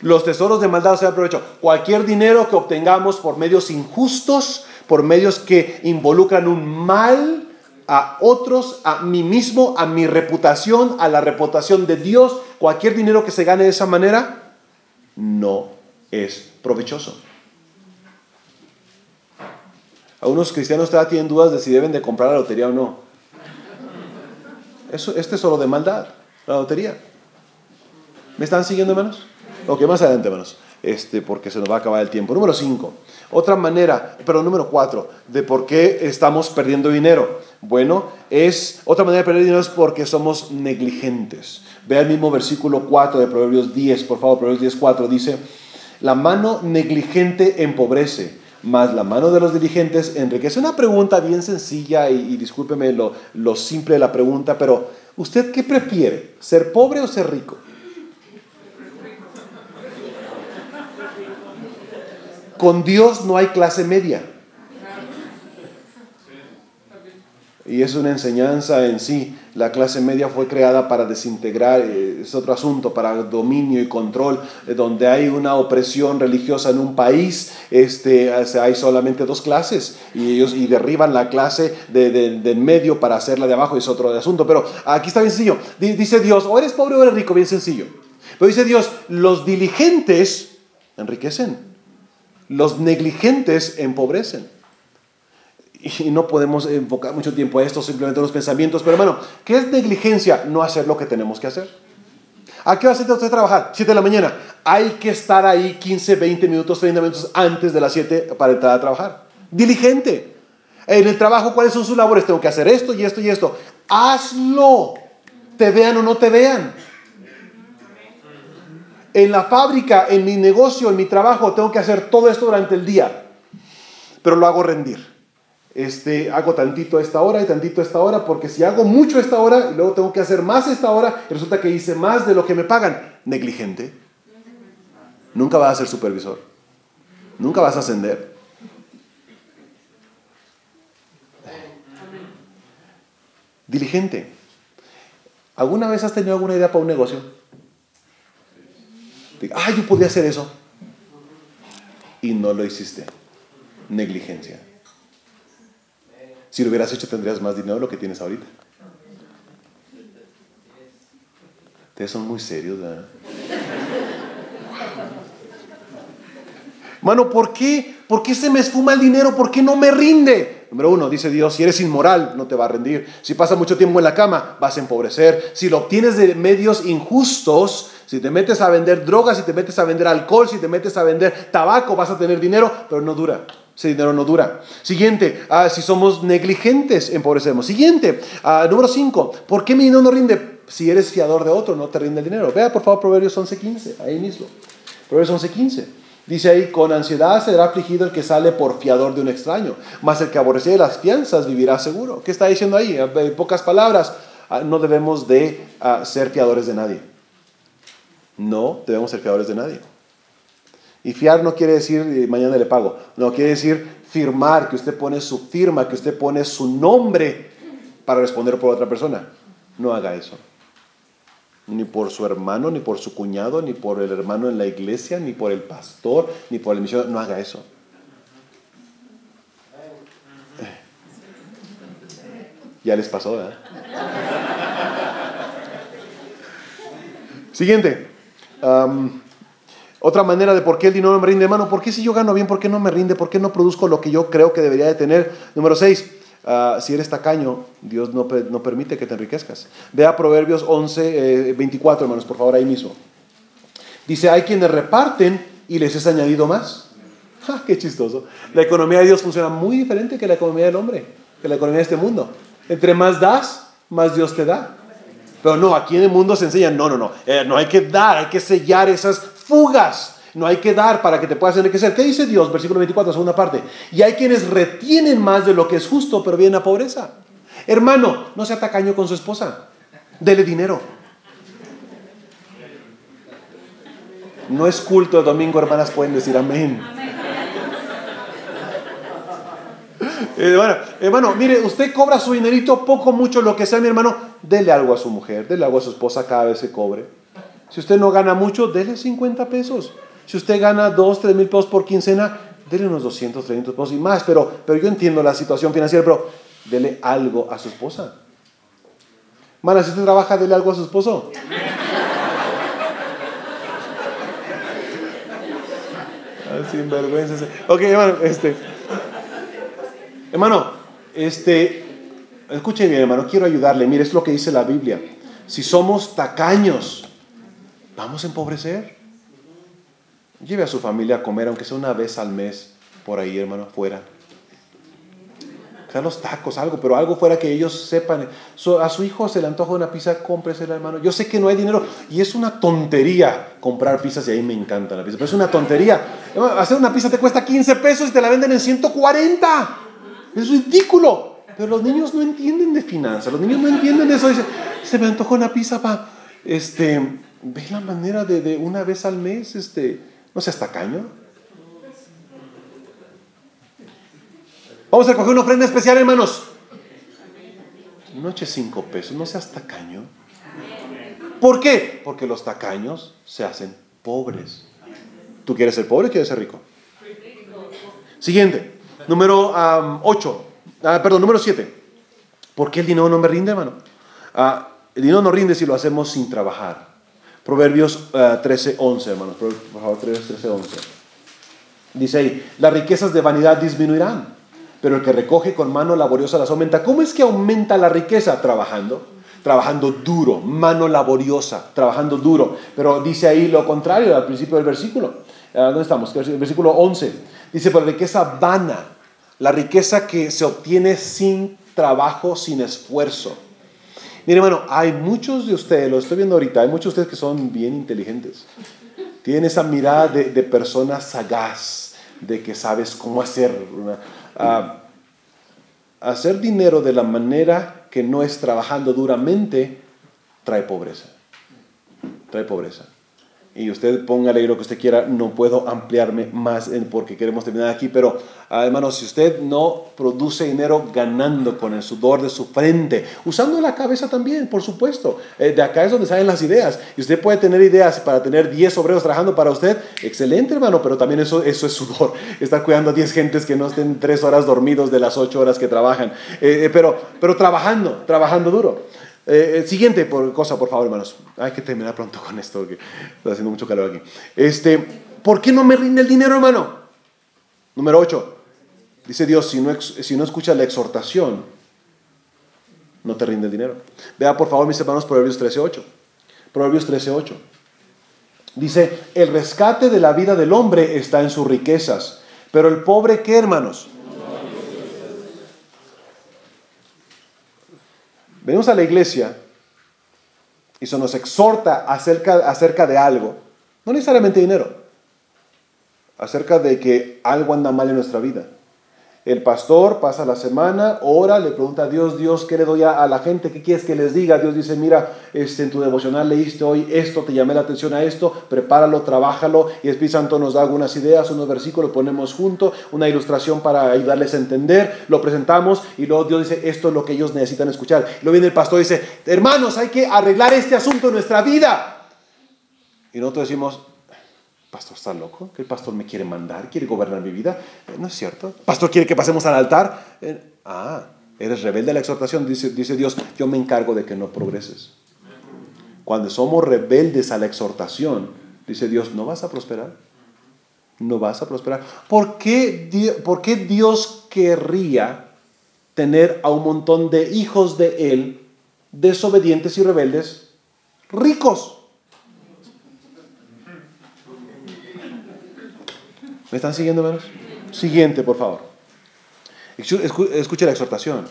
Los tesoros de maldad serán de provecho. Cualquier dinero que obtengamos por medios injustos, por medios que involucran un mal a otros, a mí mismo, a mi reputación, a la reputación de Dios, cualquier dinero que se gane de esa manera, no es provechoso. Algunos cristianos todavía tienen dudas de si deben de comprar la lotería o no. Eso, este es solo de maldad, la lotería. ¿Me están siguiendo, hermanos? Ok, más adelante, hermanos. Este, porque se nos va a acabar el tiempo. Número 5. Otra manera, pero número 4, de por qué estamos perdiendo dinero. Bueno, es otra manera de perder dinero es porque somos negligentes. Vea el mismo versículo 4 de Proverbios 10, por favor, Proverbios 10, 4 dice, la mano negligente empobrece, más la mano de los dirigentes enriquece. Una pregunta bien sencilla y, discúlpeme lo, lo simple de la pregunta, pero ¿usted qué prefiere? ¿Ser pobre o ser rico? Con Dios no hay clase media. Y es una enseñanza en sí. La clase media fue creada para desintegrar, eh, es otro asunto, para dominio y control, eh, donde hay una opresión religiosa en un país, este, hay solamente dos clases y ellos y derriban la clase de, del medio para hacerla de abajo, es otro asunto. Pero aquí está bien sencillo. Dice Dios, o eres pobre o eres rico, bien sencillo. Pero dice Dios, los diligentes enriquecen, los negligentes empobrecen. Y no podemos enfocar mucho tiempo a esto, simplemente los pensamientos. Pero hermano, ¿qué es negligencia? No hacer lo que tenemos que hacer. ¿A qué hora se usted trabajar? 7 de la mañana. Hay que estar ahí 15, 20 minutos, 30 minutos antes de las 7 para entrar a trabajar. Diligente. En el trabajo, ¿cuáles son sus labores? Tengo que hacer esto y esto y esto. Hazlo. Te vean o no te vean. En la fábrica, en mi negocio, en mi trabajo, tengo que hacer todo esto durante el día, pero lo hago rendir. Este, hago tantito a esta hora y tantito a esta hora, porque si hago mucho a esta hora y luego tengo que hacer más a esta hora, resulta que hice más de lo que me pagan. Negligente. Nunca vas a ser supervisor. Nunca vas a ascender. Diligente. ¿Alguna vez has tenido alguna idea para un negocio? ah, yo podría hacer eso. Y no lo hiciste. Negligencia. Si lo hubieras hecho tendrías más dinero de lo que tienes ahorita. Ustedes son muy serios, ¿verdad? Mano, ¿por qué? ¿Por qué se me esfuma el dinero? ¿Por qué no me rinde? Número uno, dice Dios, si eres inmoral, no te va a rendir. Si pasas mucho tiempo en la cama, vas a empobrecer. Si lo obtienes de medios injustos, si te metes a vender drogas, si te metes a vender alcohol, si te metes a vender tabaco, vas a tener dinero, pero no dura. Ese dinero no dura. Siguiente, ah, si somos negligentes, empobrecemos. Siguiente, ah, número cinco, ¿por qué mi dinero no rinde? Si eres fiador de otro, no te rinde el dinero. Vea por favor Proverbios 11.15, ahí mismo. Proverbios 11.15. Dice ahí, con ansiedad será afligido el que sale por fiador de un extraño, mas el que aborrece las fianzas vivirá seguro. ¿Qué está diciendo ahí? En pocas palabras, ah, no debemos de ser fiadores de nadie. No debemos ser fiadores de nadie. Y fiar no quiere decir eh, mañana le pago, no quiere decir firmar, que usted pone su firma, que usted pone su nombre para responder por otra persona. No haga eso ni por su hermano, ni por su cuñado, ni por el hermano en la iglesia, ni por el pastor, ni por el misionero. No haga eso. Ya les pasó, ¿verdad? Siguiente. Otra manera de por qué el dinero no me rinde, hermano. ¿Por qué si yo gano bien, por qué no me rinde? ¿Por qué no produzco lo que yo creo que debería de tener? Número 6. Ah, si eres tacaño, Dios no, no, permite que te enriquezcas. Vea Proverbios 11, 24, eh, hermanos, por favor, ahí mismo. Dice, hay quienes reparten y les es añadido más. ¡Ja, ¡Qué chistoso! La economía de Dios funciona muy diferente que la economía del hombre, que la economía de este mundo. Entre más das, más Dios te da. Pero no, aquí en el mundo se enseña, no, no, no, eh, no hay que dar, hay que sellar esas fugas no hay que dar para que te puedas enriquecer. ¿Qué dice Dios? Versículo 24, segunda parte. Y hay quienes retienen más de lo que es justo, pero vienen a pobreza. Hermano, no sea tacaño con su esposa. Dele dinero. No es culto de domingo, hermanas, pueden decir amén. Eh, bueno, hermano, mire, usted cobra su dinerito, poco, mucho, lo que sea, mi hermano, dele algo a su mujer, dele algo a su esposa cada vez que cobre. Si usted no gana mucho, dele 50 pesos. Si usted gana 2, 3 mil pesos por quincena, dele unos 200, 300 pesos y más. Pero, pero yo entiendo la situación financiera, pero dele algo a su esposa. Mana, si usted trabaja, dele algo a su esposo. Ah, sin vergüenza. Ok, hermano, este. Hermano, este. Escuche bien, hermano, quiero ayudarle. Mire, es lo que dice la Biblia. Si somos tacaños, vamos a empobrecer. Lleve a su familia a comer, aunque sea una vez al mes, por ahí, hermano, fuera. sea los tacos, algo, pero algo fuera que ellos sepan. a su hijo se le antoja una pizza, cómpresela, hermano. Yo sé que no hay dinero y es una tontería comprar pizzas y ahí me encanta la pizza, pero es una tontería. Hacer una pizza te cuesta 15 pesos y te la venden en 140. Es ridículo. Pero los niños no entienden de finanzas, los niños no entienden eso. Dicen, se me antoja una pizza, pa. Este, ve la manera de, de una vez al mes, este, no seas tacaño. Vamos a coger una ofrenda especial, hermanos. Noche cinco pesos, no seas tacaño. ¿Por qué? Porque los tacaños se hacen pobres. ¿Tú quieres ser pobre o quieres ser rico? Siguiente, número 8. Ah, perdón, número 7. ¿Por qué el dinero no me rinde, hermano? Ah, el dinero no rinde si lo hacemos sin trabajar. Proverbios 13, eh, 11, hermanos. Por favor, 13, 11. Dice ahí, las riquezas de vanidad disminuirán, pero el que recoge con mano laboriosa las aumenta. ¿Cómo es que aumenta la riqueza? Trabajando. Trabajando duro, mano laboriosa, trabajando duro. Pero dice ahí lo contrario al principio del versículo. Ah, ¿Dónde estamos? Versículo 11. Dice, por riqueza vana, la riqueza que se obtiene sin trabajo, sin esfuerzo. Mire, hermano, hay muchos de ustedes, lo estoy viendo ahorita, hay muchos de ustedes que son bien inteligentes. Tiene esa mirada de, de persona sagaz, de que sabes cómo hacer. Ah, hacer dinero de la manera que no es trabajando duramente trae pobreza. Trae pobreza y usted póngale lo que usted quiera, no puedo ampliarme más porque queremos terminar aquí, pero ah, hermanos, si usted no produce dinero ganando con el sudor de su frente, usando la cabeza también, por supuesto, eh, de acá es donde salen las ideas, y usted puede tener ideas para tener 10 obreros trabajando para usted, excelente hermano, pero también eso, eso es sudor, estar cuidando a 10 gentes que no estén 3 horas dormidos de las 8 horas que trabajan, eh, eh, pero, pero trabajando, trabajando duro. Eh, siguiente por, cosa, por favor, hermanos. Hay que terminar pronto con esto, porque está haciendo mucho calor aquí. Este, ¿Por qué no me rinde el dinero, hermano? Número 8. Dice Dios, si no, si no escuchas la exhortación, no te rinde el dinero. Vea, por favor, mis hermanos, Proverbios 13.8. Proverbios 13.8. Dice, el rescate de la vida del hombre está en sus riquezas, pero el pobre, ¿qué, hermanos? Venimos a la iglesia y se nos exhorta acerca, acerca de algo, no necesariamente dinero, acerca de que algo anda mal en nuestra vida. El pastor pasa la semana, ora, le pregunta a Dios, Dios, ¿qué le doy a, la gente? ¿Qué quieres que les diga? Dios dice, mira, este, en tu devocional leíste hoy esto, te llamé la atención a esto, prepáralo, trabájalo, y el Espíritu Santo nos da algunas ideas, unos versículos, ponemos junto, una ilustración para ayudarles a entender, lo presentamos, y luego Dios dice, esto es lo que ellos necesitan escuchar. Y luego viene el pastor y dice, hermanos, hay que arreglar este asunto en nuestra vida. Y nosotros decimos, Pastor, ¿está loco? ¿Que el pastor me quiere mandar? ¿Quiere gobernar mi vida? Eh, no es cierto. ¿Pastor quiere que pasemos al altar? Eh, ah, eres rebelde a la exhortación. Dice, Dios, yo me encargo de que no progreses. Cuando somos rebeldes a la exhortación, dice Dios, no vas a prosperar. No vas a prosperar. ¿Por qué, ¿Por qué Dios querría tener a un montón de hijos de Él, desobedientes y rebeldes, ricos? ¿Me están siguiendo, menos? Siguiente, por favor. Escuche la exhortación.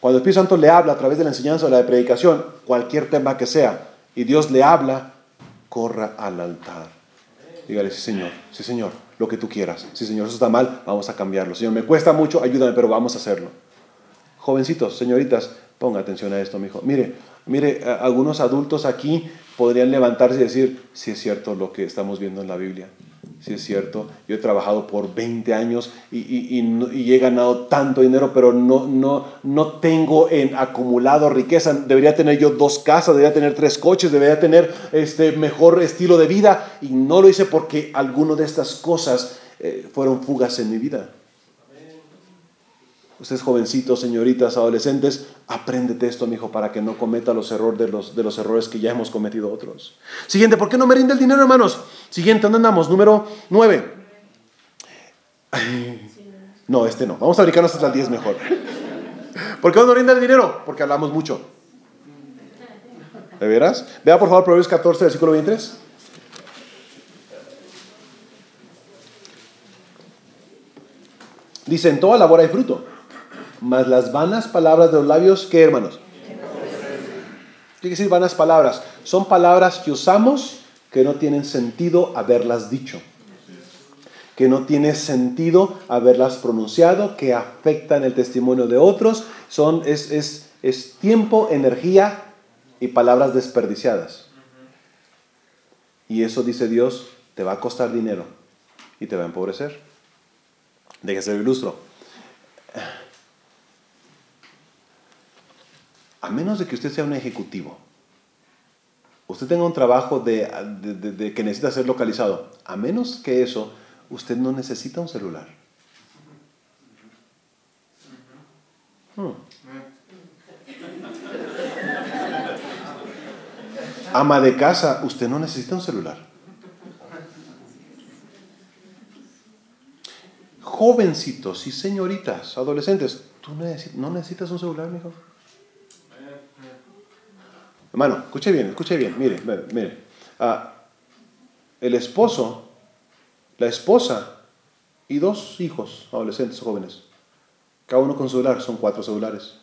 Cuando el Espíritu Santo le habla a través de la enseñanza o la predicación, cualquier tema que sea, y Dios le habla, corra al altar. Dígale, sí Señor, sí Señor, lo que tú quieras. Sí Señor, eso está mal, vamos a cambiarlo. Señor, me cuesta mucho, ayúdame, pero vamos a hacerlo. Jovencitos, señoritas, ponga atención a esto, mi hijo. Mire, mire, algunos adultos aquí podrían levantarse y decir, sí es cierto lo que estamos viendo en la Biblia si es cierto. Yo he trabajado por 20 años y, he ganado tanto dinero, pero no, no, no tengo en acumulado riqueza. Debería tener yo dos casas, debería tener tres coches, debería tener este mejor estilo de vida. Y no lo hice porque alguno de estas cosas eh, fueron fugas en mi vida. Ustedes jovencitos, señoritas, adolescentes, apréndete esto, mi hijo, para que no cometa los errores de los, de los errores que ya hemos cometido otros. Siguiente, ¿por qué no me rinde el dinero, hermanos? Siguiente, ¿dónde andamos? Número 9. No, este no. Vamos a dedicarnos hasta el 10 mejor. ¿Por qué no rinde el dinero? Porque hablamos mucho. ¿De veras? Vea por favor Proverbios 14, versículo 23. Dice, en toda labor hay fruto mas las vanas palabras de los labios, ¿qué hermanos? ¿Qué quiere decir vanas palabras? Son palabras que usamos que no tienen sentido haberlas dicho, que no tiene sentido haberlas pronunciado, que afectan el testimonio de otros. Son, es, es, es tiempo, energía y palabras desperdiciadas. Y eso, dice Dios, te va a costar dinero y te va a empobrecer. Déjese el ilustro. a menos de que usted sea un ejecutivo, usted tenga un trabajo de, que necesita ser localizado, a menos que eso, usted no necesita un celular. Hmm. Ama de casa, usted no necesita un celular. Jovencitos y señoritas, adolescentes, ¿tú no necesitas un celular, hijo? Hermano, escuche bien, escuche bien, mire, mire. Ah, el esposo, la esposa y dos hijos, adolescentes, jóvenes, cada uno con celular, son cuatro celulares.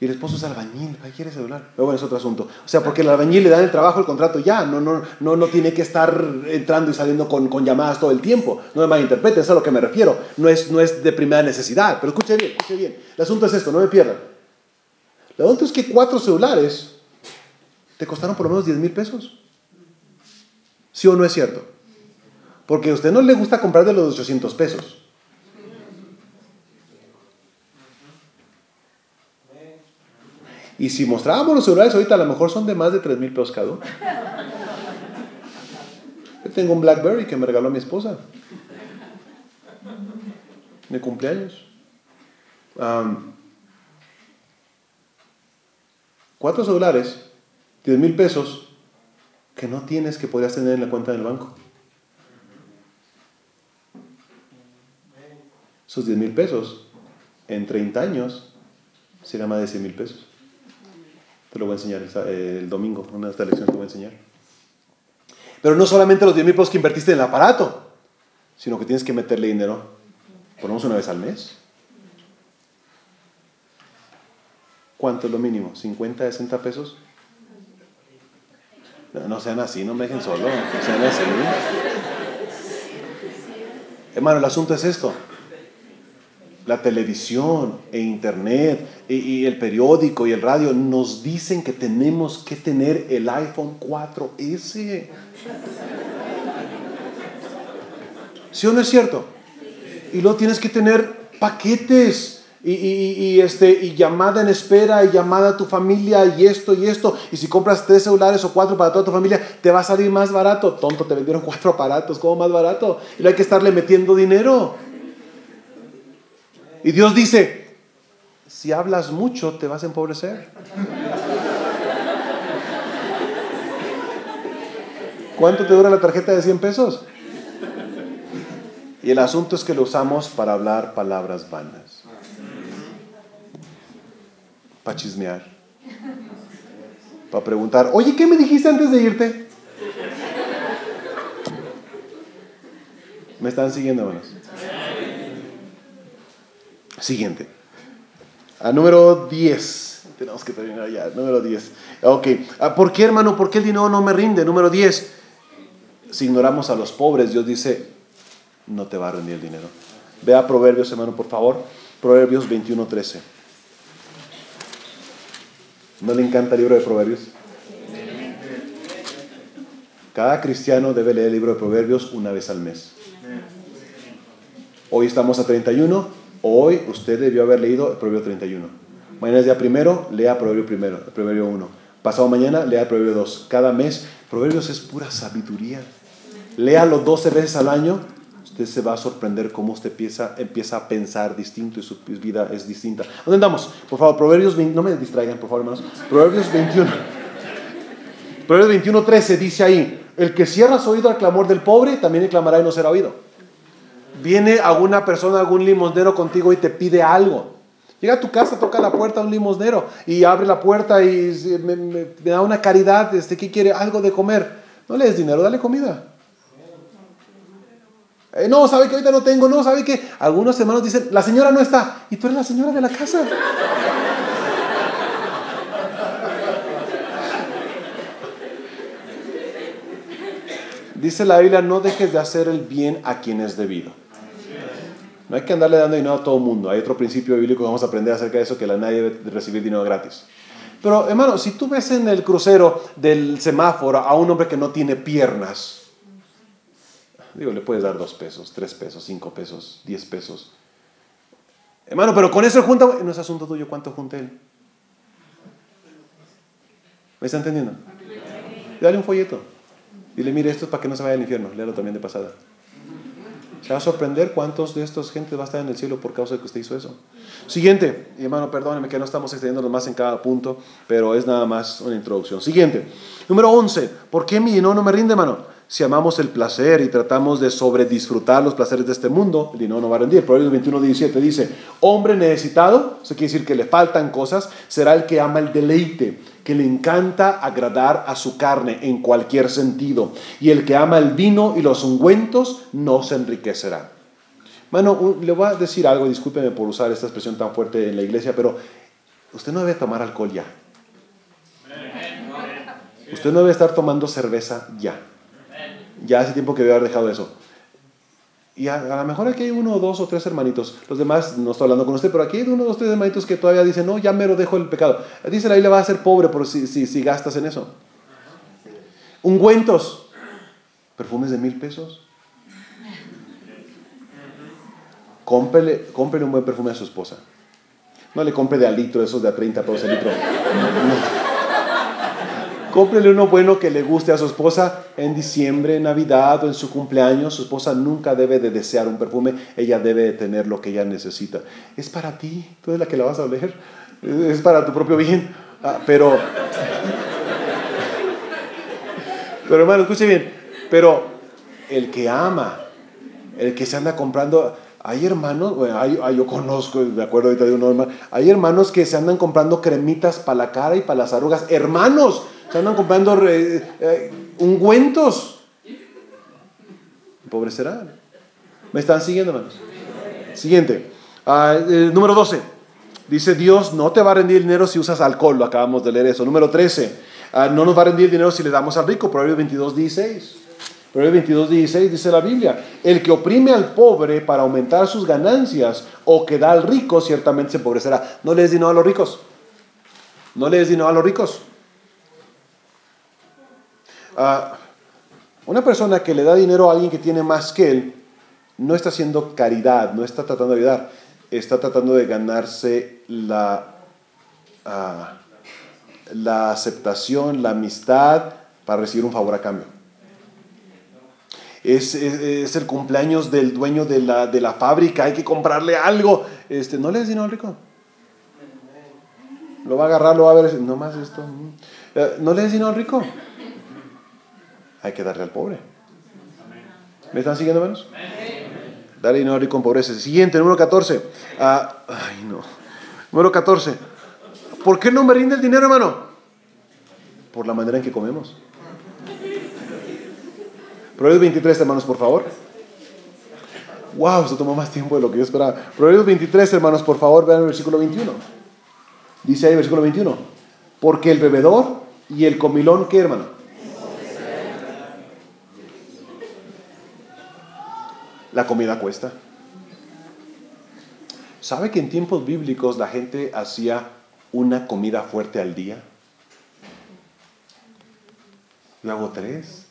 Y el esposo es albañil, ¿para quiere celular? Pero bueno, es otro asunto. O sea, porque el albañil le dan el trabajo, el contrato ya, no, no, no, no tiene que estar entrando y saliendo con, con llamadas todo el tiempo. No me malinterpreten, es a lo que me refiero. No es, no es de primera necesidad. Pero escuche bien, escuche bien. El asunto es esto, no me pierdan. El asunto es que cuatro celulares te costaron por lo menos 10 mil pesos. ¿Sí o no es cierto? Porque a usted no le gusta comprar de los 800 pesos. Y si mostrábamos los celulares ahorita, a lo mejor son de más de 3 mil pesos cada uno. Yo tengo un Blackberry que me regaló mi esposa. De cumpleaños. cuatro celulares, 10 mil pesos, que no tienes que podrías tener en la cuenta del banco. Esos 10 mil pesos, en 30 años, será más de 100 mil pesos. Te lo voy a enseñar el, domingo, una de estas lecciones te voy a enseñar. Pero no solamente los 10 mil pesos que invertiste en el aparato, sino que tienes que meterle dinero, ponemos una vez al mes. ¿Cuánto es lo mínimo? ¿50, 60 pesos? No, sean así, no me dejen solo, no sean así. Hermano, el asunto es esto la televisión e internet y, el periódico y el radio nos dicen que tenemos que tener el iPhone 4S. ¿Sí o no es cierto? Y luego tienes que tener paquetes y, y, este, y llamada en espera y llamada a tu familia y esto y esto. Y si compras tres celulares o cuatro para toda tu familia, te va a salir más barato. Tonto, te vendieron cuatro aparatos, ¿cómo más barato? Y no hay que estarle metiendo dinero. Y Dios dice, si hablas mucho te vas a empobrecer. ¿Cuánto te dura la tarjeta de 100 pesos? Y el asunto es que lo usamos para hablar palabras vanas. Para chismear. Para preguntar, oye, ¿qué me dijiste antes de irte? ¿Me están siguiendo, hermanos? Siguiente. A número 10. Tenemos que terminar ya. Número 10. Ok. Ah, ¿Por qué, hermano? ¿Por qué el dinero no me rinde? Número 10. Si ignoramos a los pobres, Dios dice, no te va a rendir el dinero. Vea Proverbios, hermano, por favor. Proverbios 21.13. ¿No le encanta el libro de Proverbios? Cada cristiano debe leer el libro de Proverbios una vez al mes. Hoy estamos a 31. Hoy usted debió haber leído el Proverbio 31. Mañana es día primero, lea Proverbio primero, el Proverbio 1. Pasado mañana, lea el Proverbio 2. Cada mes, Proverbios es pura sabiduría. Léalo 12 veces al año. Usted se va a sorprender cómo usted empieza, empieza a pensar distinto y su vida es distinta. ¿Dónde andamos? Por favor, Proverbios 20, no me distraigan, por favor, hermanos. Proverbios 21. Proverbios 21, 13 dice ahí, el que cierra su oído al clamor del pobre, también le clamará y no será oído viene alguna persona, algún limosnero contigo y te pide algo. Llega a tu casa, toca la puerta a un limosnero y abre la puerta y me, da una caridad, este, ¿qué quiere? Algo de comer. No le des dinero, dale comida. Eh, no, sabe que ahorita no tengo, no, sabe que algunos hermanos dicen, la señora no está, y tú eres la señora de la casa. Dice la Biblia, no dejes de hacer el bien a quien es debido. No hay que andarle dando dinero a todo el mundo. Hay otro principio bíblico que vamos a aprender acerca de eso, que la nadie debe recibir dinero gratis. Pero hermano, si tú ves en el crucero del semáforo a un hombre que no tiene piernas, digo, le puedes dar dos pesos, tres pesos, cinco pesos, diez pesos. Hermano, pero con eso junta, no es asunto tuyo cuánto junte él. ¿Me está entendiendo? Dale un folleto. Dile, mire, esto es para que no se vaya al infierno. Léalo también de pasada. Se va a sorprender cuántos de estos gente va a estar en el cielo por causa de que usted hizo eso. Siguiente, hermano, perdóneme que no estamos extendiéndonos más en cada punto, pero es nada más una introducción. Siguiente, número 11. ¿Por qué mi dinero no me rinde, hermano? Si amamos el placer y tratamos de sobredisfrutar los placeres de este mundo, el dinero no va a rendir. Proverbios 21, 17 dice, hombre necesitado, eso quiere decir que le faltan cosas, será el que ama el deleite que le encanta agradar a su carne en cualquier sentido. Y el que ama el vino y los ungüentos no se enriquecerá. Bueno, le voy a decir algo, discúlpeme por usar esta expresión tan fuerte en la iglesia, pero usted no debe tomar alcohol ya. Usted no debe estar tomando cerveza ya. Ya hace tiempo que debe haber dejado eso. Y a, lo mejor aquí hay uno, dos o tres hermanitos. Los demás no estoy hablando con usted, pero aquí hay uno, dos, tres hermanitos que todavía dicen, no, ya me lo dejo el pecado. Dice la le va a ser pobre por si, si, si gastas en eso. Ungüentos. Perfumes de mil pesos. Cómprele, un buen perfume a su esposa. No le compre de a litro, esos de a 30 pesos el litro. Cómprele uno bueno que le guste a su esposa en diciembre, en Navidad o en su cumpleaños. Su esposa nunca debe de desear un perfume, ella debe de tener lo que ella necesita. Es para ti, tú eres la que la vas a oler. Es para tu propio bien. Ah, pero, pero hermano, escuche bien. Pero el que ama, el que se anda comprando, hay hermanos, bueno, hay, yo conozco, me acuerdo ahorita de uno, hay hermanos que se andan comprando cremitas para la cara y para las arrugas. Hermanos, se andan comprando eh, ungüentos. Pobre será. ¿Me están siguiendo, hermanos? Siguiente. Eh, número 12. Dice Dios, no te va a rendir dinero si usas alcohol. Lo acabamos de leer eso. Número 13. Ah, no nos va a rendir dinero si le damos al rico. Proverbios 22, 16. Proverbios 22, 16 dice la Biblia, el que oprime al pobre para aumentar sus ganancias o que da al rico ciertamente se empobrecerá. No le des dinero a los ricos. No le des dinero a los ricos. Ah, una persona que le da dinero a alguien que tiene más que él, no está haciendo caridad, no está tratando de ayudar, está tratando de ganarse la, ah, la aceptación, la amistad para recibir un favor a cambio. Es, el cumpleaños del dueño de la, de la, fábrica, hay que comprarle algo. Este, no le des dinero al rico. Lo va a agarrar, lo va a ver, no más esto. Eh, no le des dinero al rico hay que darle al pobre. ¿Me están siguiendo, menos? Darle dinero rico con pobreza. Siguiente, número 14. Ah, ay, no. Número 14. ¿Por qué no me rinde el dinero, hermano? Por la manera en que comemos. Proverbios 23, hermanos, por favor. Wow, eso tomó más tiempo de lo que yo esperaba. Proverbios 23, hermanos, por favor, vean el versículo 21. Dice ahí el versículo 21. Porque el bebedor y el comilón, ¿qué, hermano? La comida cuesta. ¿Sabe que en tiempos bíblicos la gente hacía una comida fuerte al día? Yo hago tres.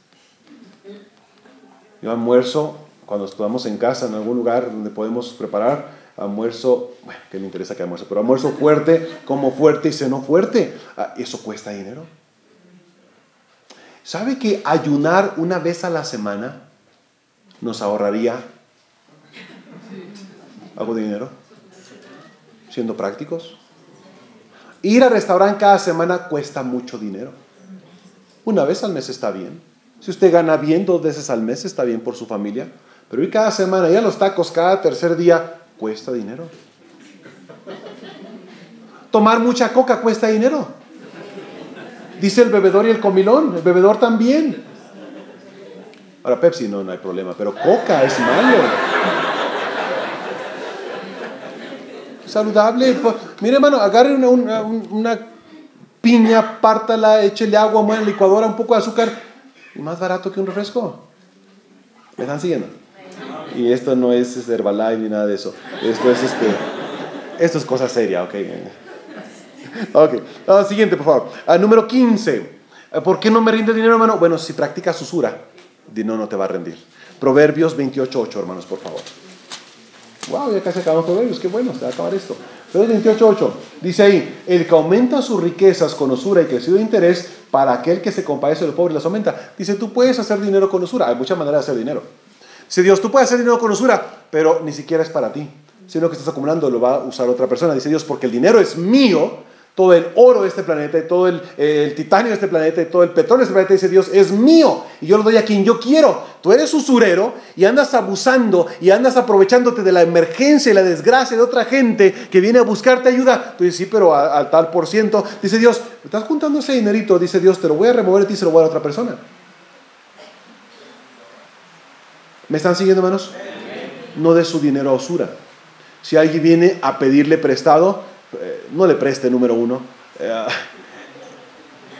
Yo almuerzo, cuando estamos en casa, en algún lugar donde podemos preparar, almuerzo, bueno, que le interesa que almuerzo, pero almuerzo fuerte, como fuerte y ceno fuerte. Ah, eso cuesta dinero. ¿Sabe que ayunar una vez a la semana nos ahorraría de dinero? Siendo prácticos. Ir al restaurante cada semana cuesta mucho dinero. Una vez al mes está bien. Si usted gana bien dos veces al mes está bien por su familia. Pero ir cada semana y a los tacos cada tercer día cuesta dinero. Tomar mucha coca cuesta dinero. Dice el bebedor y el comilón. El bebedor también. Ahora Pepsi no, no hay problema, pero coca es malo. Saludable. Pues, mire, hermano, agarre una, piña, pártala, échele agua, la licuadora, un poco de azúcar. Y más barato que un refresco. ¿Me están siguiendo? Y esto no es Herbalife ni nada de eso. Esto es este. Esto es cosa seria, ok. Ok. Ah, siguiente, por favor. Ah, número 15. ¿Por qué no me rinde dinero, hermano? Bueno, si practicas usura, dinero no te va a rendir. Proverbios 28.8, hermanos, por favor. Wow, ya casi acabamos ellos, qué bueno, se va a acabar esto. Proverbios 28.8 dice ahí, el que aumenta sus riquezas con usura y crecido de interés, para aquel que se compadece de los pobres las aumenta. Dice, tú puedes hacer dinero con usura, hay muchas maneras de hacer dinero. Dice Dios, tú puedes hacer dinero con usura, pero ni siquiera es para ti, sino que estás acumulando, lo va a usar otra persona. Dice Dios, porque el dinero es mío todo el oro de este planeta, y todo el, titanio de este planeta, y todo el petróleo de este planeta, dice Dios, es mío y yo lo doy a quien yo quiero. Tú eres usurero y andas abusando y andas aprovechándote de la emergencia y la desgracia de otra gente que viene a buscarte ayuda. Tú dices, sí, pero al tal por ciento. Dice Dios, estás juntando ese dinerito, dice Dios, te lo voy a remover de ti y se lo voy a dar a otra persona. ¿Me están siguiendo, hermanos? No de su dinero a usura. Si alguien viene a pedirle prestado, eh, no le preste, número uno. Eh,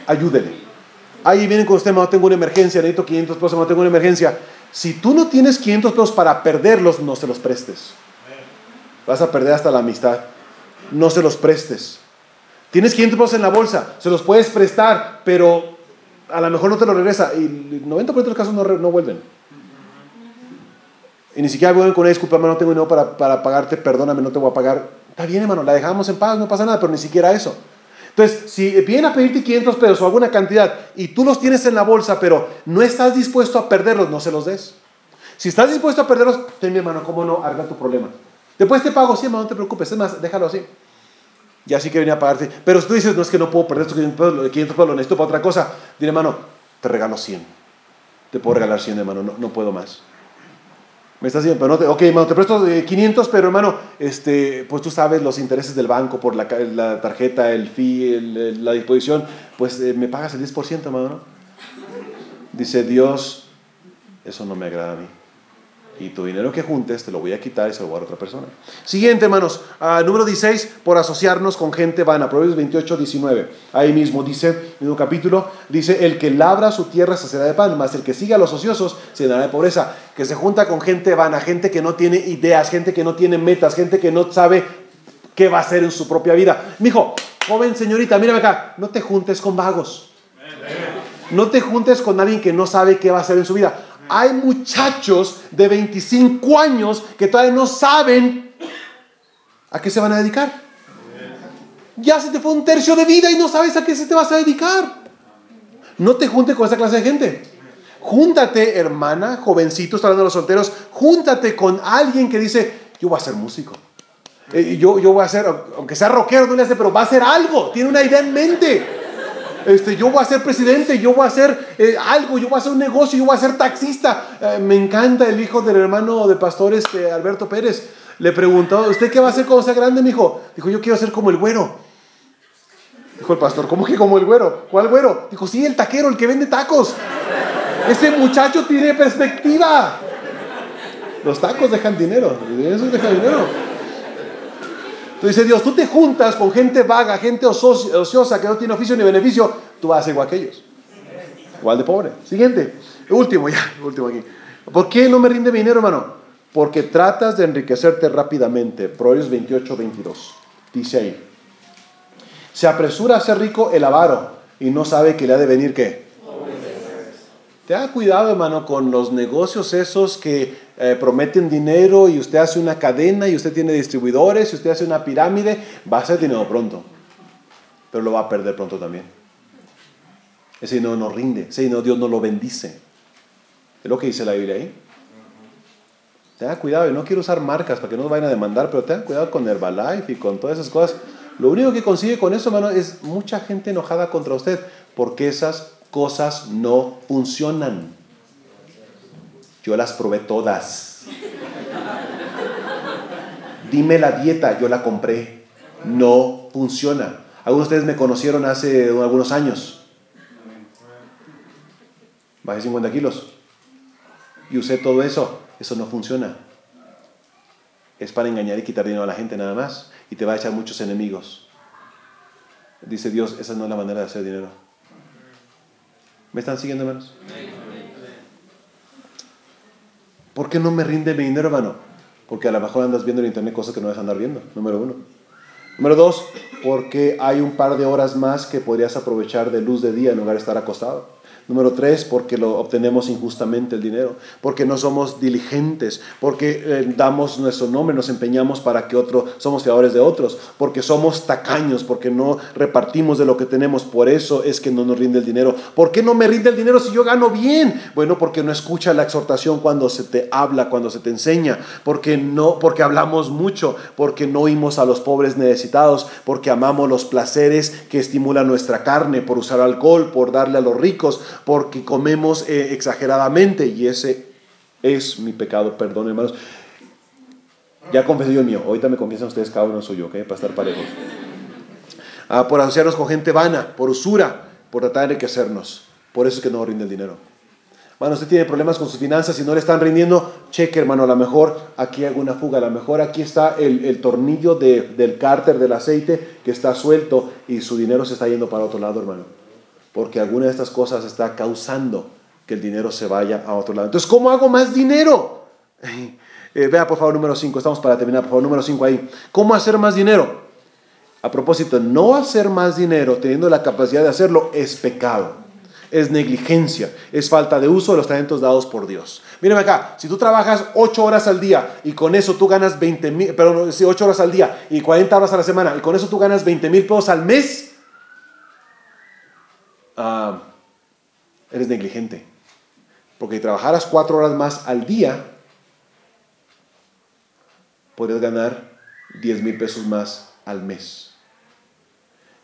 ayúdele. Ahí vienen con usted, no tengo una emergencia, necesito 500 pesos, no tengo una emergencia. Si tú no tienes 500 pesos para perderlos, no se los prestes. Vas a perder hasta la amistad. No se los prestes. Tienes 500 pesos en la bolsa, se los puedes prestar, pero a lo mejor no te lo regresa. Y el 90% de los casos no, no vuelven. Y ni siquiera vuelven con una disculpa, no tengo dinero para, para pagarte, perdóname, no te voy a pagar. Está bien, hermano, la dejamos en paz, no pasa nada, pero ni siquiera eso. Entonces, si vienen a pedirte 500 pesos o alguna cantidad y tú los tienes en la bolsa, pero no estás dispuesto a perderlos, no se los des. Si estás dispuesto a perderlos, ten mi hermano, ¿cómo no? Arregla tu problema. Después te pago, sí, hermano, no te preocupes, es más, déjalo así. Y así que venía a pagarte. Pero si tú dices, no es que no puedo perder estos 500 pesos, 500 pesos lo necesito para otra cosa, dile, hermano, te regalo 100. Te puedo regalar 100, hermano, no, no puedo más. Me estás diciendo, pero no te, ok, hermano, te presto 500, pero hermano, este, pues tú sabes los intereses del banco por la, tarjeta, el fee, la disposición, pues eh, me pagas el 10%, hermano. ¿no? Dice Dios, eso no me agrada a mí y tu dinero que juntes te lo voy a quitar y se lo voy a dar a otra persona. Siguiente, hermanos, uh, número 16, por asociarnos con gente vana. Proverbios 28, 19. Ahí mismo dice, mismo capítulo, dice, el que labra su tierra se será de pan, más el que sigue a los ociosos se dará de pobreza. Que se junta con gente vana, gente que no tiene ideas, gente que no tiene metas, gente que no sabe qué va a hacer en su propia vida. Mijo, joven señorita, mírame acá, no te juntes con vagos. No te juntes con alguien que no sabe qué va a hacer en su vida hay muchachos de 25 años que todavía no saben a qué se van a dedicar. Ya se te fue un tercio de vida y no sabes a qué se te vas a dedicar. No te juntes con esa clase de gente. Júntate, hermana, jovencito, está hablando de los solteros, júntate con alguien que dice, yo voy a ser músico. Eh, yo, yo voy a ser, aunque sea rockero, no le hace, pero va a hacer algo, tiene una idea en mente. Este, yo voy a ser presidente, yo voy a hacer eh, algo, yo voy a hacer un negocio, yo voy a ser taxista. Eh, me encanta el hijo del hermano de pastor este, Alberto Pérez. Le preguntó, ¿usted qué va a hacer cuando sea grande, mi hijo? Dijo, yo quiero ser como el güero. Dijo el pastor, ¿cómo que como el güero? ¿Cuál güero? Dijo, sí, el taquero, el que vende tacos. Ese muchacho tiene perspectiva. Los tacos dejan dinero, eso deja dinero dice Dios, tú te juntas con gente vaga, gente ociosa que no tiene oficio ni beneficio, tú vas a igual que ellos. Igual de pobre. Siguiente. Último ya, último aquí. ¿Por qué no me rinde dinero, hermano? Porque tratas de enriquecerte rápidamente. Proverbios 28, 22. Dice ahí. Se apresura a ser rico el avaro y no sabe que le ha de venir qué. Te da cuidado, hermano, con los negocios esos que eh, prometen dinero y usted hace una cadena y usted tiene distribuidores y usted hace una pirámide, va a hacer dinero pronto, pero lo va a perder pronto también. Ese dinero no rinde, ese dinero Dios no lo bendice. Es lo que dice la Biblia ahí. Tenga cuidado, y no quiero usar marcas para que no nos vayan a demandar, pero tenga cuidado con Herbalife y con todas esas cosas. Lo único que consigue con eso, hermano, es mucha gente enojada contra usted, porque esas cosas no funcionan. Yo las probé todas. Dime la dieta, yo la compré. No funciona. Algunos de ustedes me conocieron hace algunos años. Bajé 50 kilos. Y usé todo eso. Eso no funciona. Es para engañar y quitar dinero a la gente nada más. Y te va a echar muchos enemigos. Dice Dios, esa no es la manera de hacer dinero. ¿Me están siguiendo, hermanos? ¿Por qué no me rinde mi dinero, hermano? Porque a lo mejor andas viendo en internet cosas que no debes andar viendo, número uno. Número dos, porque hay un par de horas más que podrías aprovechar de luz de día en lugar de estar acostado. Número tres, porque lo obtenemos injustamente el dinero, porque no somos diligentes, porque eh, damos nuestro nombre, nos empeñamos para que otros, somos fiadores de otros, porque somos tacaños, porque no repartimos de lo que tenemos, por eso es que no nos rinde el dinero. ¿Por qué no me rinde el dinero si yo gano bien? Bueno, porque no escucha la exhortación cuando se te habla, cuando se te enseña, porque no, porque hablamos mucho, porque no oímos a los pobres necesitados, porque amamos los placeres que estimulan nuestra carne, por usar alcohol, por darle a los ricos, porque comemos eh, exageradamente y ese es mi pecado, perdón hermanos. Ya confesé yo el mío, ahorita me confiesan ustedes, cada uno soy yo, ¿ok? Para estar parejos. Ah, por asociarnos con gente vana, por usura, por tratar de enriquecernos. Por eso es que no rinde el dinero. Hermano, usted tiene problemas con sus finanzas y no le están rindiendo, cheque, hermano, a lo mejor aquí hay alguna fuga, a lo mejor aquí está el, tornillo del cárter del aceite que está suelto y su dinero se está yendo para otro lado, hermano. Porque alguna de estas cosas está causando que el dinero se vaya a otro lado. Entonces, ¿cómo hago más dinero? Eh, vea por favor número 5, estamos para terminar, por favor número 5 ahí. ¿Cómo hacer más dinero? A propósito, no hacer más dinero teniendo la capacidad de hacerlo es pecado es negligencia, es falta de uso de los talentos dados por Dios. Mírame acá, si tú trabajas 8 horas al día y con eso tú ganas 20 mil, perdón, 8 horas al día y 40 horas a la semana y con eso tú ganas 20 mil pesos al mes, ah, eres negligente. Porque si trabajaras 4 horas más al día, podrías ganar 10 mil pesos más al mes.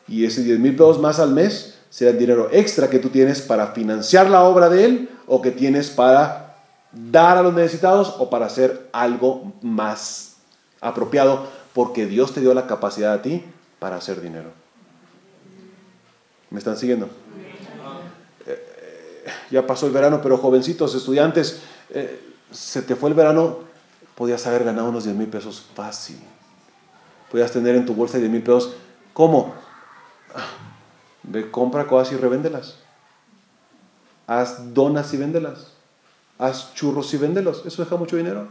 Y ese 10 mil pesos más al mes sea el dinero extra que tú tienes para financiar la obra de Él o que tienes para dar a los necesitados o para hacer algo más apropiado porque Dios te dio la capacidad a ti para hacer dinero. ¿Me están siguiendo? Eh, ya pasó el verano, pero jovencitos, estudiantes, eh, se te fue el verano, podías haber ganado unos 10 mil pesos fácil. Podías tener en tu bolsa 10 mil pesos. ¿Cómo? Ve, compra cosas y revéndelas. Haz donas y véndelas. Haz churros y véndelos. Eso deja mucho dinero.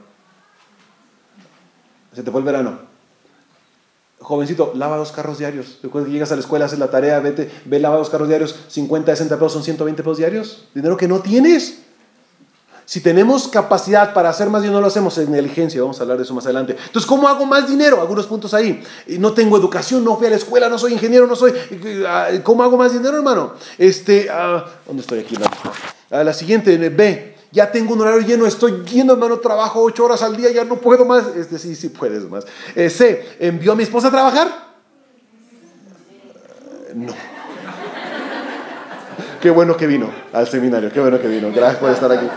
Se te fue el verano. Jovencito, lava dos carros diarios. Después que llegas a la escuela, haces la tarea, vete, ve, lava dos carros diarios. 50, 60 pesos son 120 pesos diarios. Dinero que no tienes. Si tenemos capacidad para hacer más y no lo hacemos, es negligencia. Vamos a hablar de eso más adelante. Entonces, ¿cómo hago más dinero? Algunos puntos ahí. No tengo educación, no fui a la escuela, no soy ingeniero, no soy. Ah, ¿Cómo hago más dinero, hermano? Este, ah, ¿dónde estoy aquí? La, la siguiente, B. Ya tengo un horario lleno, estoy lleno, hermano, trabajo ocho horas al día, ya no puedo más. Este, sí, sí puedes más. Eh, C. ¿Envió a mi esposa a trabajar? No. Qué bueno que vino al seminario, qué bueno que vino. Gracias por estar aquí.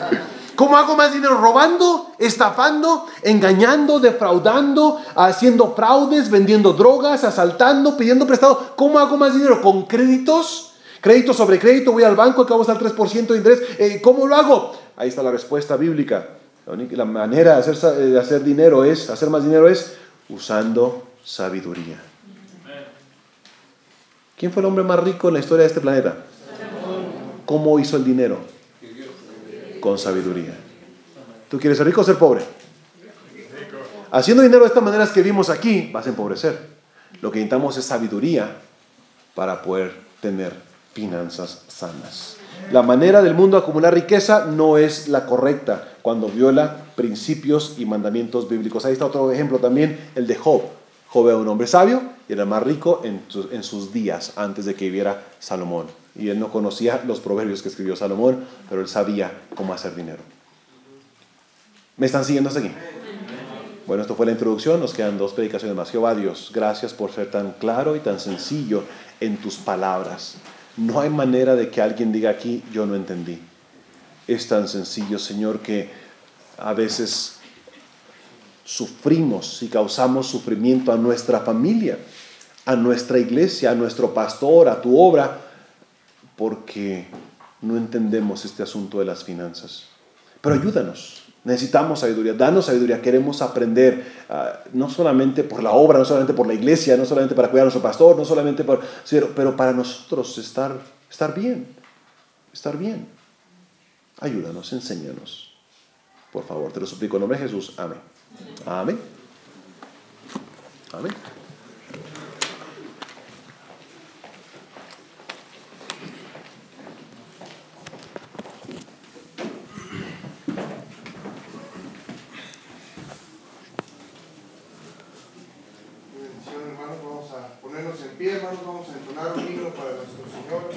¿Cómo hago más dinero? Robando, estafando, engañando, defraudando, haciendo fraudes, vendiendo drogas, asaltando, pidiendo prestado. ¿Cómo hago más dinero? ¿Con créditos? Crédito sobre crédito, voy al banco, acabo al 3% de interés. Eh, ¿Cómo lo hago? Ahí está la respuesta bíblica. La manera de hacer, eh, de hacer dinero es, hacer más dinero es usando sabiduría. ¿Quién fue el hombre más rico en la historia de este planeta? ¿Cómo hizo el dinero? con sabiduría. ¿Tú quieres ser rico o ser pobre? Haciendo dinero de estas maneras que vimos aquí, vas a empobrecer. Lo que necesitamos es sabiduría para poder tener finanzas sanas. La manera del mundo acumular riqueza no es la correcta cuando viola principios y mandamientos bíblicos. Ahí está otro ejemplo también, el de Job. Job era un hombre sabio y era más rico en, en sus días antes de que viviera Salomón. Y él no conocía los proverbios que escribió Salomón, pero él sabía cómo hacer dinero. ¿Me están siguiendo hasta aquí? Bueno, esto fue la introducción, nos quedan dos predicaciones más. Jehová Dios, gracias por ser tan claro y tan sencillo en tus palabras. No hay manera de que alguien diga aquí, yo no entendí. Es tan sencillo, Señor, que a veces sufrimos y causamos sufrimiento a nuestra familia, a nuestra iglesia, a nuestro pastor, a tu obra, porque no entendemos este asunto de las finanzas. Pero ayúdanos, necesitamos sabiduría, danos sabiduría, queremos aprender, ah, no solamente por la obra, no solamente por la iglesia, no solamente para cuidar a nuestro pastor, no solamente por, pero para nosotros estar, estar bien, estar bien. Ayúdanos, enséñanos. Por favor, te lo suplico en nombre de Jesús. Amén. Amén. Amén. Hermanos, vamos a entonar un himno para nuestro Señor.